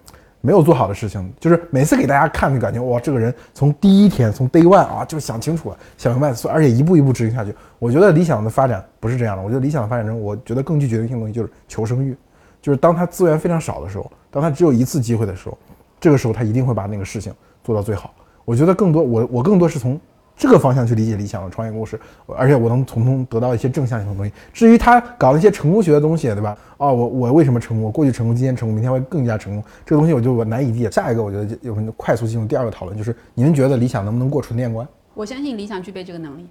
没有做好的事情，就是每次给大家看，就感觉哇，这个人从第一天从 day one 啊，就想清楚了，想明白，而且一步一步执行下去。我觉得理想的发展不是这样的，我觉得理想的发展中，我觉得更具决定性的东西就是求生欲，就是当他资源非常少的时候，当他只有一次机会的时候，这个时候他一定会把那个事情做到最好。我觉得更多，我我更多是从。这个方向去理解理想的创业故事，而且我能从中得到一些正向性的东西。至于他搞一些成功学的东西，对吧？哦，我我为什么成功？我过去成功，今天成功，明天会更加成功。这个东西我就我难以理解。下一个，我觉得有快速进入第二个讨论，就是你们觉得理想能不能过纯电关？我相信理想具备这个能力。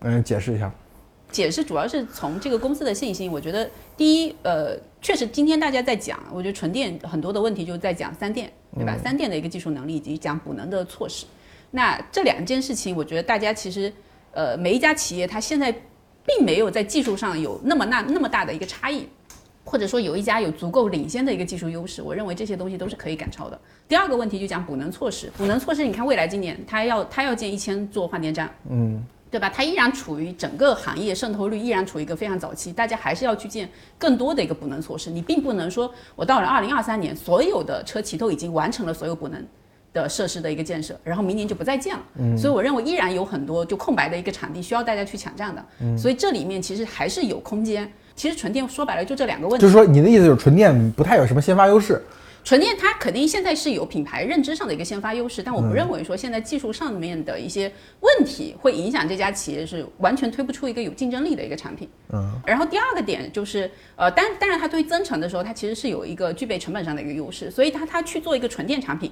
嗯，解释一下。解释主要是从这个公司的信心。我觉得第一，呃，确实今天大家在讲，我觉得纯电很多的问题就是在讲三电，对吧？三电的一个技术能力以及讲补能的措施。那这两件事情，我觉得大家其实，呃，每一家企业它现在并没有在技术上有那么那那么大的一个差异，或者说有一家有足够领先的一个技术优势，我认为这些东西都是可以赶超的。第二个问题就讲补能措施，补能措施，你看未来今年它要它要建一千座换电站，嗯，对吧？它依然处于整个行业渗透率依然处于一个非常早期，大家还是要去建更多的一个补能措施。你并不能说我到了二零二三年，所有的车企都已经完成了所有补能。的设施的一个建设，然后明年就不再建了。嗯，所以我认为依然有很多就空白的一个场地需要大家去抢占的。嗯，所以这里面其实还是有空间。其实纯电说白了就这两个问题。就是说你的意思就是纯电不太有什么先发优势。纯电它肯定现在是有品牌认知上的一个先发优势，但我不认为说现在技术上面的一些问题会影响这家企业是完全推不出一个有竞争力的一个产品。嗯，然后第二个点就是呃，当当然它推增程的时候，它其实是有一个具备成本上的一个优势，所以它它去做一个纯电产品。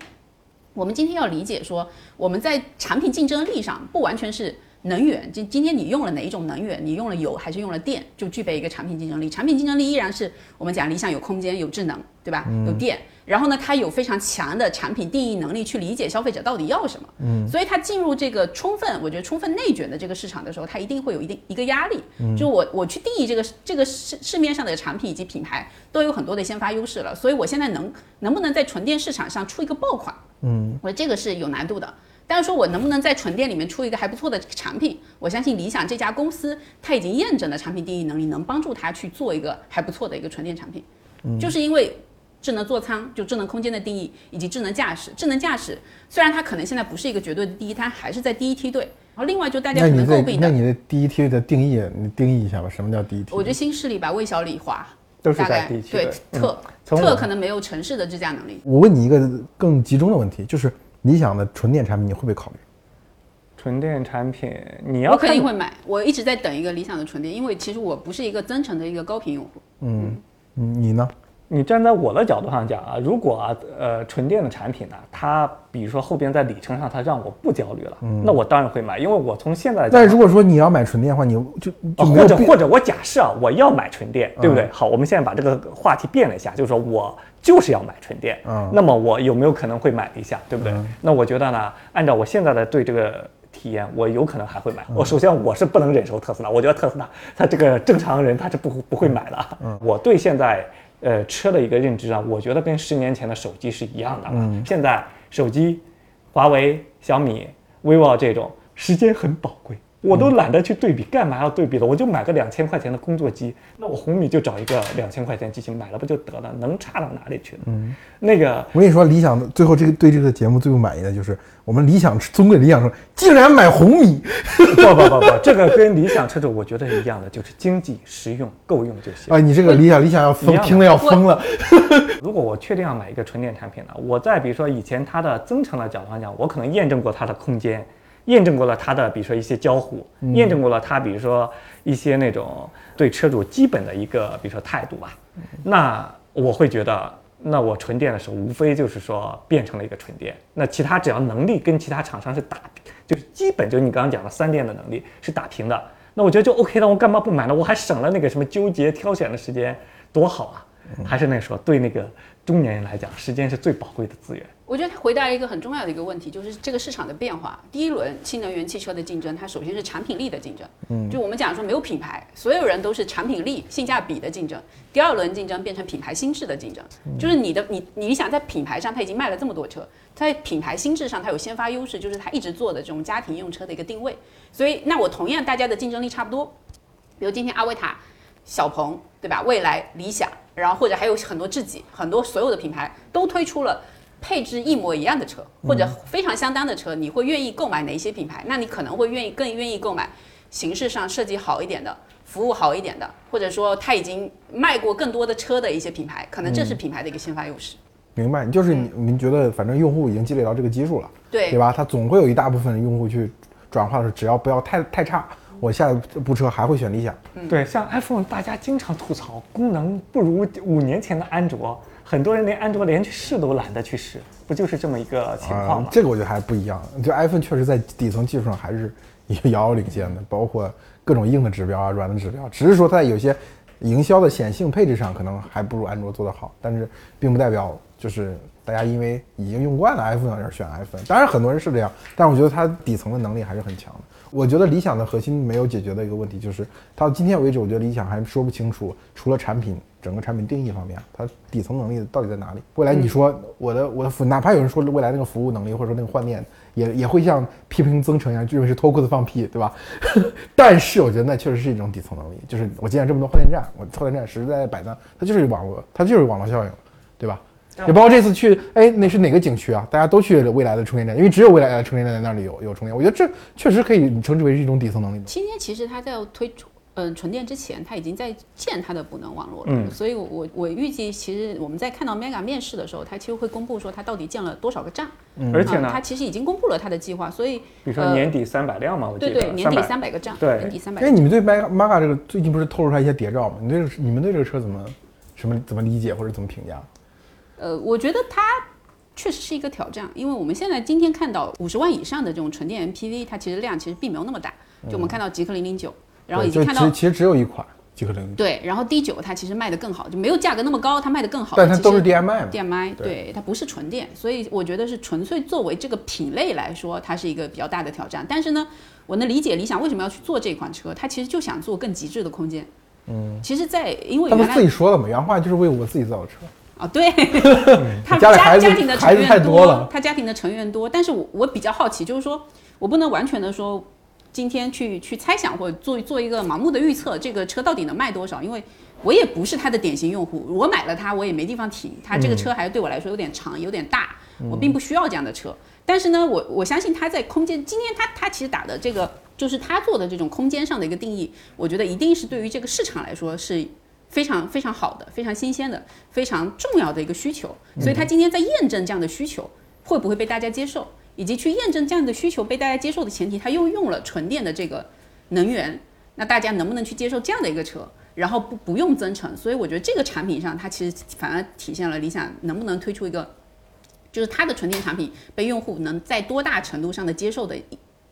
我们今天要理解说，我们在产品竞争力上不完全是能源。今今天你用了哪一种能源？你用了油还是用了电，就具备一个产品竞争力。产品竞争力依然是我们讲理想有空间、有智能，对吧？有电。然后呢，它有非常强的产品定义能力，去理解消费者到底要什么。嗯，所以它进入这个充分，我觉得充分内卷的这个市场的时候，它一定会有一定一个压力。嗯，就我我去定义这个这个市市面上的产品以及品牌都有很多的先发优势了，所以我现在能能不能在纯电市场上出一个爆款？嗯，我觉得这个是有难度的。但是说我能不能在纯电里面出一个还不错的产品？我相信理想这家公司，它已经验证了产品定义能力，能帮助它去做一个还不错的一个纯电产品。嗯，就是因为。智能座舱就智能空间的定义，以及智能驾驶。智能驾驶虽然它可能现在不是一个绝对的第一，它还是在第一梯队。然后另外就大家可能诟病的，那你的第一梯队的定义，你定义一下吧，什么叫第一梯队？我觉得新势力吧，魏小李华都是在第一梯队。对，特特可能没有城市的智驾能力。我问你一个更集中的问题，就是理想的纯电产品，你会不会考虑？纯电产品你要我肯定会买。我一直在等一个理想的纯电，因为其实我不是一个增程的一个高频用户。嗯，你呢？你站在我的角度上讲啊，如果啊，呃，纯电的产品呢，它比如说后边在里程上它让我不焦虑了，那我当然会买，因为我从现在。但如果说你要买纯电的话，你就就或者或者我假设啊，我要买纯电，对不对？好，我们现在把这个话题变了一下，就是说我就是要买纯电，嗯，那么我有没有可能会买一下，对不对？那我觉得呢，按照我现在的对这个体验，我有可能还会买。我首先我是不能忍受特斯拉，我觉得特斯拉它这个正常人他是不不会买的。嗯，我对现在。呃，车的一个认知啊，我觉得跟十年前的手机是一样的了。现在手机，华为、小米、vivo 这种时间很宝贵。我都懒得去对比，干嘛要对比了？我就买个两千块钱的工作机，那我红米就找一个两千块钱机型买了不就得了？能差到哪里去呢？嗯，那个我跟你说，理想最后这个对这个节目最不满意的就是我们理想尊贵理想说竟然买红米，不不不不，这个跟理想车主我觉得是一样的，就是经济实用够用就行。啊，你这个理想理想要疯，听了要疯了。如果我确定要买一个纯电产品呢，我在比如说以前它的增程的角度上讲，我可能验证过它的空间。验证过了它的，比如说一些交互，验证过了它，比如说一些那种对车主基本的一个，比如说态度吧。那我会觉得，那我纯电的时候，无非就是说变成了一个纯电。那其他只要能力跟其他厂商是打，就是基本就是你刚刚讲的三电的能力是打平的。那我觉得就 OK 了，我干嘛不买呢？我还省了那个什么纠结挑选的时间，多好啊！还是那说，对那个中年人来讲，时间是最宝贵的资源。我觉得他回答了一个很重要的一个问题，就是这个市场的变化。第一轮新能源汽车的竞争，它首先是产品力的竞争，嗯，就我们讲说没有品牌，所有人都是产品力、性价比的竞争。第二轮竞争变成品牌心智的竞争，就是你的你你想在品牌上，它已经卖了这么多车，在品牌心智上它有先发优势，就是它一直做的这种家庭用车的一个定位。所以那我同样大家的竞争力差不多，比如今天阿维塔、小鹏，对吧？未来、理想，然后或者还有很多自己，很多所有的品牌都推出了。配置一模一样的车，或者非常相当的车，你会愿意购买哪些品牌？那你可能会愿意更愿意购买形式上设计好一点的、服务好一点的，或者说他已经卖过更多的车的一些品牌，可能这是品牌的一个先发优势。明白，就是你您觉得，反正用户已经积累到这个基数了，对对吧？他总会有一大部分用户去转化的时候，只要不要太太差，我下一部车还会选理想。对，像 iPhone，大家经常吐槽功能不如五年前的安卓。很多人连安卓连去试都懒得去试，不就是这么一个情况吗？这个我觉得还不一样。就 iPhone 确实在底层技术上还是遥遥领先的，包括各种硬的指标啊、软的指标，只是说它有些营销的显性配置上可能还不如安卓做得好，但是并不代表就是大家因为已经用惯了 iPhone 而选 iPhone。当然很多人是这样，但我觉得它底层的能力还是很强的。我觉得理想的核心没有解决的一个问题就是，到今天为止，我觉得理想还说不清楚，除了产品。整个产品定义方面，它底层能力到底在哪里？未来你说我的我的服，哪怕有人说未来那个服务能力或者说那个换电，也也会像批评增程一样，认为是脱裤子放屁，对吧？但是我觉得那确实是一种底层能力，就是我建了这么多换电站，我换电站实实在在摆那，它就是网络，它就是网络效应，对吧？也包括这次去，哎，那是哪个景区啊？大家都去未来的充电站，因为只有未来的充电站在那里有有充电，我觉得这确实可以称之为是一种底层能力。今天其实它在推出。嗯，纯电之前，它已经在建它的补能网络了。嗯，所以，我我预计，其实我们在看到 Mega 面试的时候，它其实会公布说它到底建了多少个站。嗯，而且呢，它其实已经公布了它的计划。所以，比如说年底三百辆嘛，我记得。对对，年底三百个站。对，年底三百。哎，你们对 Mega Mega 这个最近不是透露出来一些谍照吗？你对你们对这个车怎么什么怎么理解或者怎么评价？呃，我觉得它确实是一个挑战，因为我们现在今天看到五十万以上的这种纯电 MPV，它其实量其实并没有那么大。就我们看到极氪零零九。然后已经看到，其实只有一款极氪零对，然后 D 九它其实卖的更好，就没有价格那么高，它卖的更好。但它都是 DMI。DMI 对，它不是纯电，所以我觉得是纯粹作为这个品类来说，它是一个比较大的挑战。但是呢，我能理解理想为什么要去做这款车，它其实就想做更极致的空间。嗯，其实，在因为他们自己说了嘛，原话就是为我自己造的车。啊，对，他 家家庭的成员多，他家庭的成员多，但是我我比较好奇，就是说我不能完全的说。今天去去猜想或者做做一个盲目的预测，这个车到底能卖多少？因为我也不是它的典型用户，我买了它我也没地方停，它这个车还是对我来说有点长有点大，我并不需要这样的车。但是呢，我我相信它在空间，今天它它其实打的这个就是它做的这种空间上的一个定义，我觉得一定是对于这个市场来说是非常非常好的、非常新鲜的、非常重要的一个需求。所以它今天在验证这样的需求会不会被大家接受。以及去验证这样的需求被大家接受的前提，他又用了纯电的这个能源，那大家能不能去接受这样的一个车，然后不不用增程？所以我觉得这个产品上，它其实反而体现了理想能不能推出一个，就是它的纯电产品被用户能在多大程度上的接受的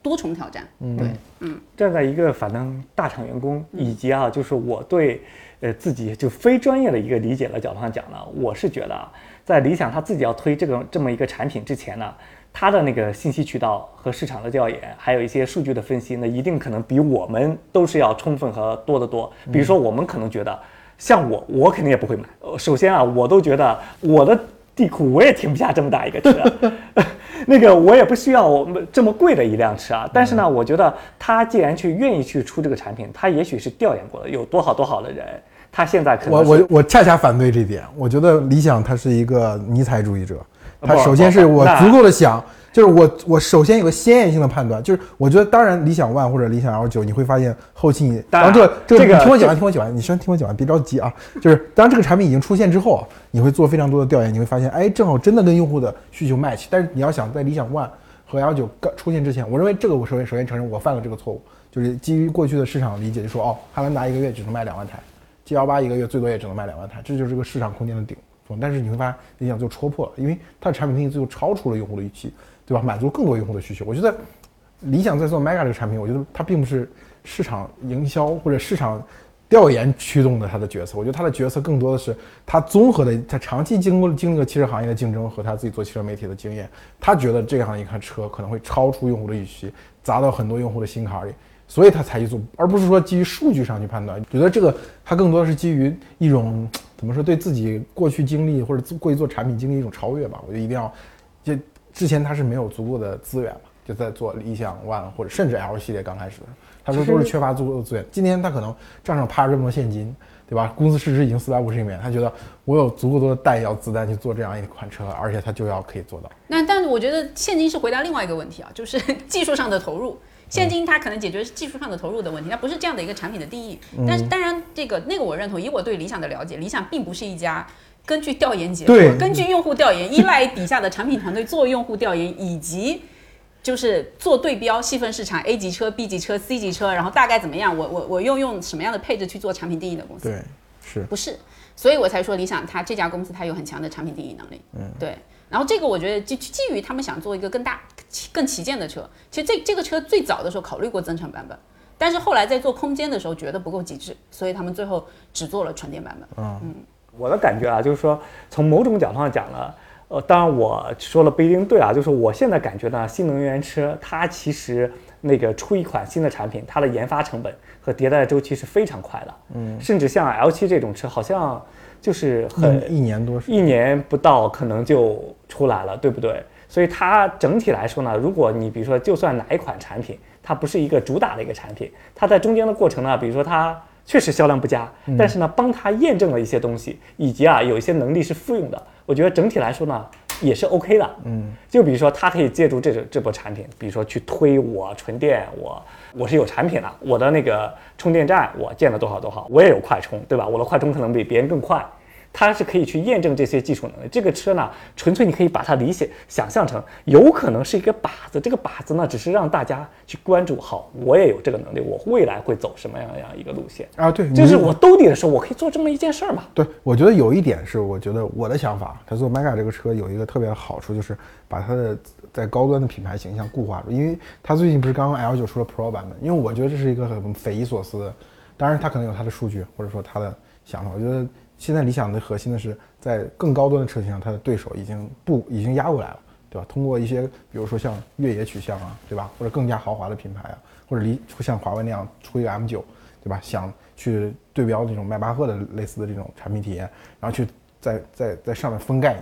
多重挑战。嗯，对，嗯，站在一个反正大厂员工以及啊，就是我对呃自己就非专业的一个理解的角度上讲呢，我是觉得啊，在理想他自己要推这个这么一个产品之前呢。他的那个信息渠道和市场的调研，还有一些数据的分析，那一定可能比我们都是要充分和多得多。比如说，我们可能觉得，像我，我肯定也不会买。首先啊，我都觉得我的地库我也停不下这么大一个车，那个我也不需要这么贵的一辆车啊。但是呢，我觉得他既然去愿意去出这个产品，他也许是调研过的，有多好多好的人，他现在可能我我我恰恰反对这点。我觉得理想他是一个尼采主义者。他首先是我足够的想，就是我我首先有个先验性的判断，就是我觉得当然理想 ONE 或者理想 L 九，你会发现后期你，然后这这个听我讲完，听我讲完，你先听我讲完，别着急啊。就是当这个产品已经出现之后，你会做非常多的调研，你会发现，哎，正好真的跟用户的需求 match。但是你要想在理想 ONE 和 L 九刚出现之前，我认为这个我首先首先承认我犯了这个错误，就是基于过去的市场理解，就说哦，汉兰达一个月只能卖两万台，G 幺八一个月最多也只能卖两万台，这就是这个市场空间的顶。但是你会发现，理想就戳破了，因为它的产品定义最后超出了用户的预期，对吧？满足更多用户的需求。我觉得，理想在做 Mega 这个产品，我觉得它并不是市场营销或者市场调研驱动的它的决策。我觉得它的决策更多的是它综合的，它长期经过经历了汽车行业的竞争和他自己做汽车媒体的经验，他觉得这样一款车可能会超出用户的预期，砸到很多用户的心坎里，所以他才去做，而不是说基于数据上去判断。觉得这个它更多的是基于一种怎么说，对自己过去经历或者做过去做产品经历一种超越吧。我觉得一定要，就之前他是没有足够的资源嘛，就在做理想 ONE 或者甚至 L 系列刚开始的，他说都是缺乏足够的资源。今天他可能账上趴着这么多现金，对吧？公司市值已经四百五十亿美元，他觉得我有足够多的弹药子弹去做这样一款车，而且他就要可以做到。那但是我觉得现金是回答另外一个问题啊，就是 技术上的投入。现金它可能解决技术上的投入的问题，它不是这样的一个产品的定义。但是当然，这个那个我认同。以我对理想的了解，理想并不是一家根据调研结果、根据用户调研，依赖底下的产品团队做用户调研，以及就是做对标，细分市场 A 级车、B 级车、C 级车，然后大概怎么样，我我我用用什么样的配置去做产品定义的公司。对，是不是，所以我才说理想它这家公司它有很强的产品定义能力。嗯，对。然后这个我觉得基基于他们想做一个更大、更旗舰的车。其实这这个车最早的时候考虑过增程版本，但是后来在做空间的时候觉得不够极致，所以他们最后只做了纯电版本。嗯，我的感觉啊，就是说从某种角度上讲呢，呃，当然我说了不一定对啊，就是我现在感觉呢，新能源车它其实那个出一款新的产品，它的研发成本和迭代周期是非常快的。嗯，甚至像 L 七这种车，好像就是很一年多时一年不到可能就出来了，对不对？所以它整体来说呢，如果你比如说，就算哪一款产品，它不是一个主打的一个产品，它在中间的过程呢，比如说它确实销量不佳，但是呢，帮它验证了一些东西，以及啊有一些能力是复用的，我觉得整体来说呢也是 OK 的。嗯，就比如说他可以借助这个这波产品，比如说去推我纯电，我我是有产品的，我的那个充电站我建了多少多少，我也有快充，对吧？我的快充可能比别人更快。它是可以去验证这些技术能力。这个车呢，纯粹你可以把它理解想象成有可能是一个靶子，这个靶子呢，只是让大家去关注。好，我也有这个能力，我未来会走什么样样一个路线啊？对，就是我兜底的时候，我可以做这么一件事儿嘛。对，我觉得有一点是，我觉得我的想法，他做 Mega 这个车有一个特别的好处，就是把它的在高端的品牌形象固化住。因为它最近不是刚刚 L 九出了 Pro 版本，因为我觉得这是一个很匪夷所思的。当然，它可能有它的数据，或者说它的想法。我觉得现在理想的核心的是。在更高端的车型上，它的对手已经不已经压过来了，对吧？通过一些，比如说像越野取向啊，对吧？或者更加豪华的品牌啊，或者离像华为那样出一个 M9，对吧？想去对标那种迈巴赫的类似的这种产品体验，然后去在在在上面封盖你，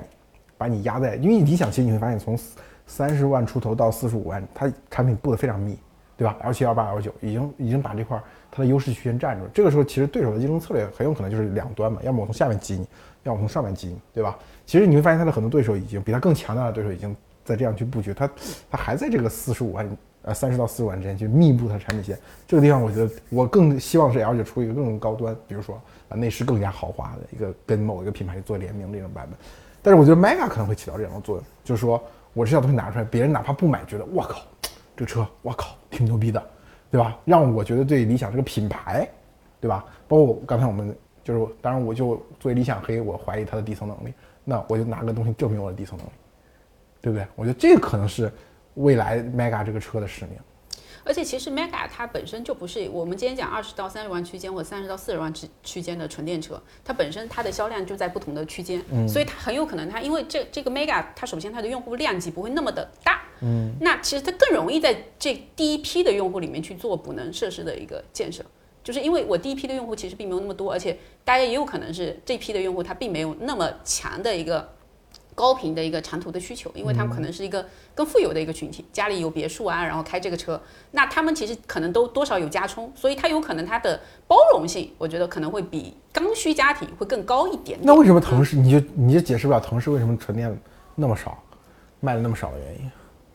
把你压在，因为理想其实你会发现，从三十万出头到四十五万，它产品布的非常密，对吧？L 七、L 八、L 九已经已经把这块它的优势区间占住。这个时候，其实对手的竞争策略很有可能就是两端嘛，要么我从下面挤你。要么从上面挤你，对吧？其实你会发现，他的很多对手已经比他更强大的对手已经在这样去布局，他他还在这个四十五万呃三十到四十万之间去密布他产品线。这个地方，我觉得我更希望是 L 九出一个更高端，比如说啊内饰更加豪华的一个跟某一个品牌做联名的这种版本。但是我觉得 Mega 可能会起到这样的作用，就是说我这套东西拿出来，别人哪怕不买，觉得我靠，这车我靠挺牛逼的，对吧？让我觉得对理想这个品牌，对吧？包括刚才我们。就是，当然，我就作为理想黑，我怀疑它的底层能力，那我就拿个东西证明我的底层能力，对不对？我觉得这个可能是未来 Mega 这个车的使命。而且，其实 Mega 它本身就不是我们今天讲二十到三十万区间或三十到四十万区区间的纯电车，它本身它的销量就在不同的区间，所以它很有可能它因为这这个 Mega 它首先它的用户量级不会那么的大，嗯，那其实它更容易在这第一批的用户里面去做补能设施的一个建设。就是因为我第一批的用户其实并没有那么多，而且大家也有可能是这批的用户他并没有那么强的一个高频的一个长途的需求，因为他们可能是一个更富有的一个群体，家里有别墅啊，然后开这个车，那他们其实可能都多少有加充，所以他有可能他的包容性，我觉得可能会比刚需家庭会更高一点。那为什么腾势你就你就解释不了腾势为什么纯电那么少，卖的那么少的原因？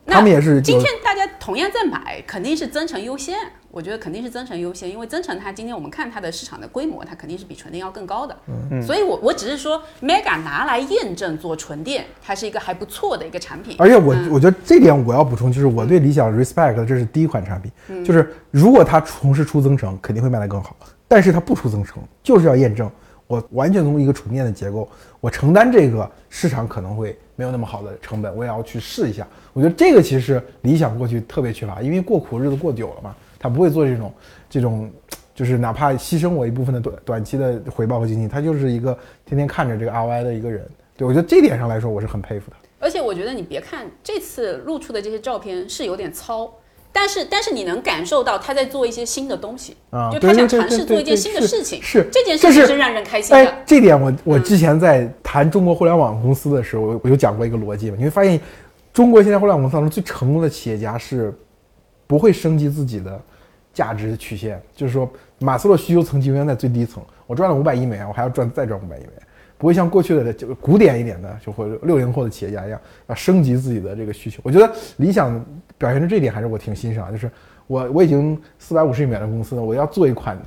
他们也是今天大家同样在买，肯定是增程优先。我觉得肯定是增程优先，因为增程它今天我们看它的市场的规模，它肯定是比纯电要更高的。嗯所以我我只是说，Mega 拿来验证做纯电，它是一个还不错的一个产品。而且我我觉得这点我要补充，就是我对理想 Respect 这是第一款产品，就是如果它同时出增程，肯定会卖得更好。但是它不出增程，就是要验证我完全从一个纯电的结构，我承担这个市场可能会没有那么好的成本，我也要去试一下。我觉得这个其实理想过去特别缺乏，因为过苦日子过久了嘛。他不会做这种，这种就是哪怕牺牲我一部分的短短期的回报和经济，他就是一个天天看着这个 ROI 的一个人。对我觉得这点上来说，我是很佩服的。而且我觉得你别看这次露出的这些照片是有点糙，但是但是你能感受到他在做一些新的东西，啊就他想尝试做一件新的事情，是这件事情是让人开心的。哎，这点我我之前在谈中国互联网公司的时候，我我有讲过一个逻辑嘛，你会发现，中国现在互联网公司当中最成功的企业家是不会升级自己的价值曲线，就是说马斯洛需求层级永远在最低层，我赚了五百亿美元，我还要赚再赚五百亿美元。不会像过去的这个古典一点的，就或者六零后的企业家一样，要升级自己的这个需求。我觉得理想表现出这一点，还是我挺欣赏。就是我我已经四百五十亿美元的公司了，我要做一款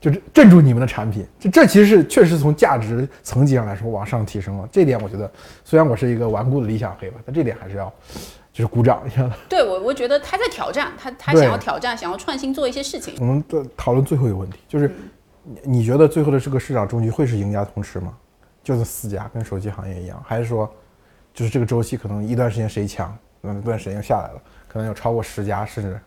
就是镇住你们的产品，这这其实是确实从价值层级上来说往上提升了。这点我觉得，虽然我是一个顽固的理想黑吧，但这点还是要就是鼓掌一下的。对我，我觉得他在挑战，他他想要挑战，想要创新做一些事情。我们的讨论最后一个问题，就是你你觉得最后的这个市场终局会是赢家通吃吗？就是四家跟手机行业一样，还是说就是这个周期可能一段时间谁强，嗯，一段时间又下来了，可能有超过十家甚至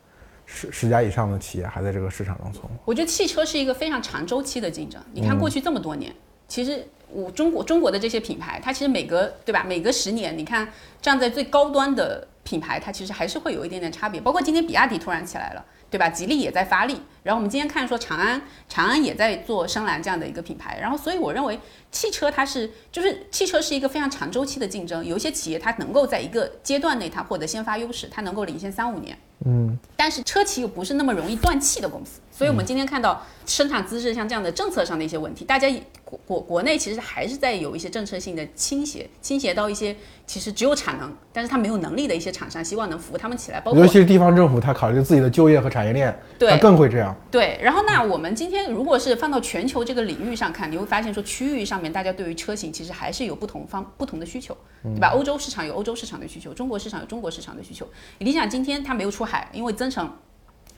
十十家以上的企业还在这个市场上存活。我觉得汽车是一个非常长周期的竞争。你嗯看过去这么多年，其实我中国中国的这些品牌，它其实每隔对吧，每隔十年，你看站在最高端的品牌，它其实还是会有一点点差别。包括今天比亚迪突然起来了，对吧？吉利也在发力，然后我们今天看说长安，长安也在做深蓝这样的一个品牌。然后所以我认为汽车它是就是汽车是一个非常长周期的竞争，有一些企业它能够在一个阶段内它获得先发优势，它能够领先三五年。嗯，但是车企又不是那么容易断气的公司，所以我们今天看到生产资质像这样的政策上的一些问题，大家国国国内其实还是在有一些政策性的倾斜，倾斜到一些其实只有产能，但是他没有能力的一些厂商，希望能扶他们起来，包括尤其是地方政府，他考虑自己的就业和产业链，对它更会这样。对，然后那我们今天如果是放到全球这个领域上看，你会发现说区域上面大家对于车型其实还是有不同方不同的需求，对吧？欧洲市场有欧洲市场的需求，中国市场有中国市场的需求。理想今天它没有出海，因为增程。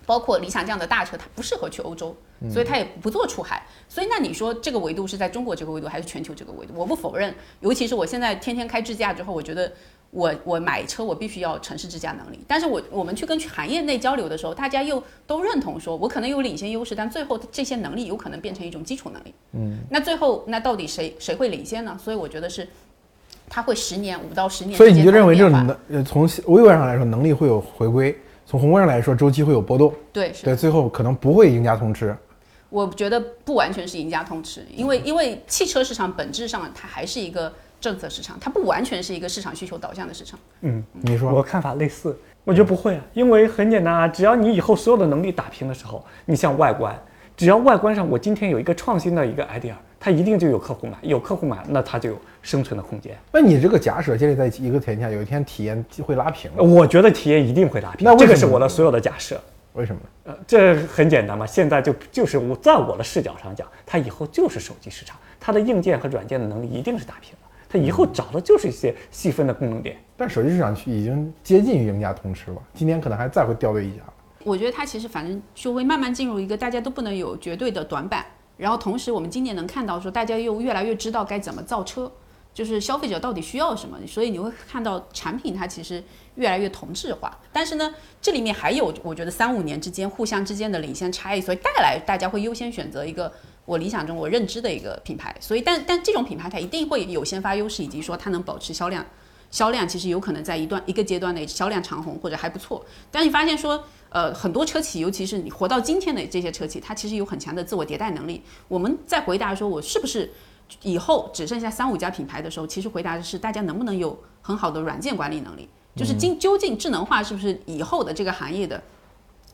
包括理想这样的大车，它不适合去欧洲，所以它也不做出海。所以那你说这个维度是在中国这个维度，还是全球这个维度？我不否认，尤其是我现在天天开智驾之后，我觉得我我买车我必须要城市智驾能力。但是我我们去跟行业内交流的时候，大家又都认同说，我可能有领先优势，但最后这些能力有可能变成一种基础能力。嗯，那最后那到底谁谁会领先呢？所以我觉得是。它会十年五到十年所以你就认为这种能呃从微观上来说能力会有回归，从宏观上来说周期会有波动，对是对，最后可能不会赢家通吃。我觉得不完全是赢家通吃，因为因为汽车市场本质上它还是一个政策市场，它不完全是一个市场需求导向的市场。嗯，你说我看法类似，我觉得不会啊，因为很简单啊，只要你以后所有的能力打平的时候，你像外观，只要外观上我今天有一个创新的一个 idea，它一定就有客户买，有客户买，那它就有生存的空间。那你这个假设建立在一个前提下，有一天体验会拉平了，我觉得体验一定会拉平，那这个是我的所有的假设。为什么呢？呃，这很简单嘛，现在就就是我在我的视角上讲，它以后就是手机市场，它的硬件和软件的能力一定是打平的，它以后找的就是一些细分的功能点。但手机市场已经接近于赢家通吃了，今年可能还再会掉队一家。我觉得它其实反正就会慢慢进入一个大家都不能有绝对的短板，然后同时我们今年能看到说大家又越来越知道该怎么造车，就是消费者到底需要什么，所以你会看到产品它其实越来越同质化。但是呢，这里面还有我觉得三五年之间互相之间的领先差异，所以带来大家会优先选择一个我理想中我认知的一个品牌。所以但但这种品牌它一定会有先发优势，以及说它能保持销量。销量其实有可能在一段一个阶段内销量长红或者还不错，但你发现说，呃，很多车企，尤其是你活到今天的这些车企，它其实有很强的自我迭代能力。我们在回答说我是不是以后只剩下三五家品牌的时候，其实回答的是大家能不能有很好的软件管理能力，就是今究竟智能化是不是以后的这个行业的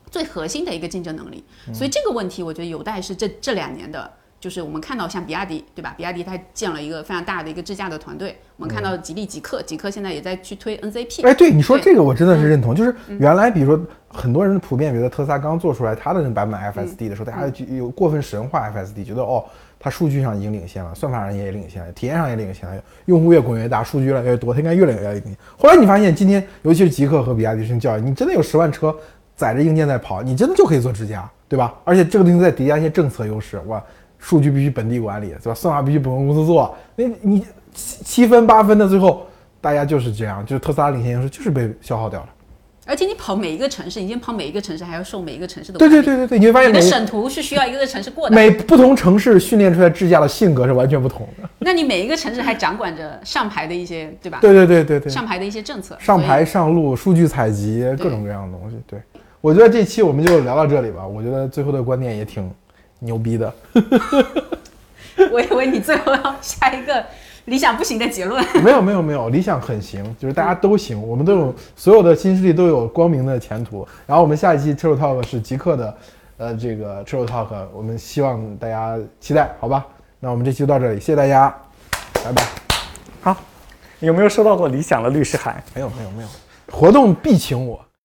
最核心的一个竞争能力？所以这个问题，我觉得有待是这这两年的。就是我们看到像比亚迪，对吧？比亚迪它建了一个非常大的一个智驾的团队。我们看到吉利、极客，极客现在也在去推 NZP。哎，对你说这个，我真的是认同。就是原来，比如说很多人普遍觉得特斯拉刚做出来它的那版本 FSD 的时候，大家就有过分神话 FSD，觉得哦，它数据上已经领先了，算法上也领先了，体验上也领先了，用户越滚越大，数据越来越多，它应该越来越领先。后来你发现，今天尤其是极客和比亚迪这种教育，你真的有十万车载着硬件在跑，你真的就可以做智驾，对吧？而且这个东西再叠加一些政策优势，哇！数据必须本地管理，对吧？算法必须本公司做，那你七七分八分的，最后大家就是这样，就是特斯拉领先优势就是被消耗掉了。而且你跑每一个城市，你今天跑每一个城市，还要受每一个城市的对对对对对，你会发现你的省图是需要一个城市过的，每不同城市训练出来智驾的性格是完全不同的。那你每一个城市还掌管着上牌的一些，对吧？对对对对对，上牌的一些政策，上牌上路、数据采集各种各样的东西。对，我觉得这期我们就聊到这里吧。我觉得最后的观点也挺牛逼的。我以为你最后要下一个理想不行的结论。没有没有没有，理想很行，就是大家都行，我们都有所有的新势力都有光明的前途。然后我们下一期车手 talk 是极客的，呃，这个车手 talk，我们希望大家期待，好吧？那我们这期就到这里，谢谢大家，拜拜。好，有没有收到过理想的律师函？没有没有没有，活动必请我。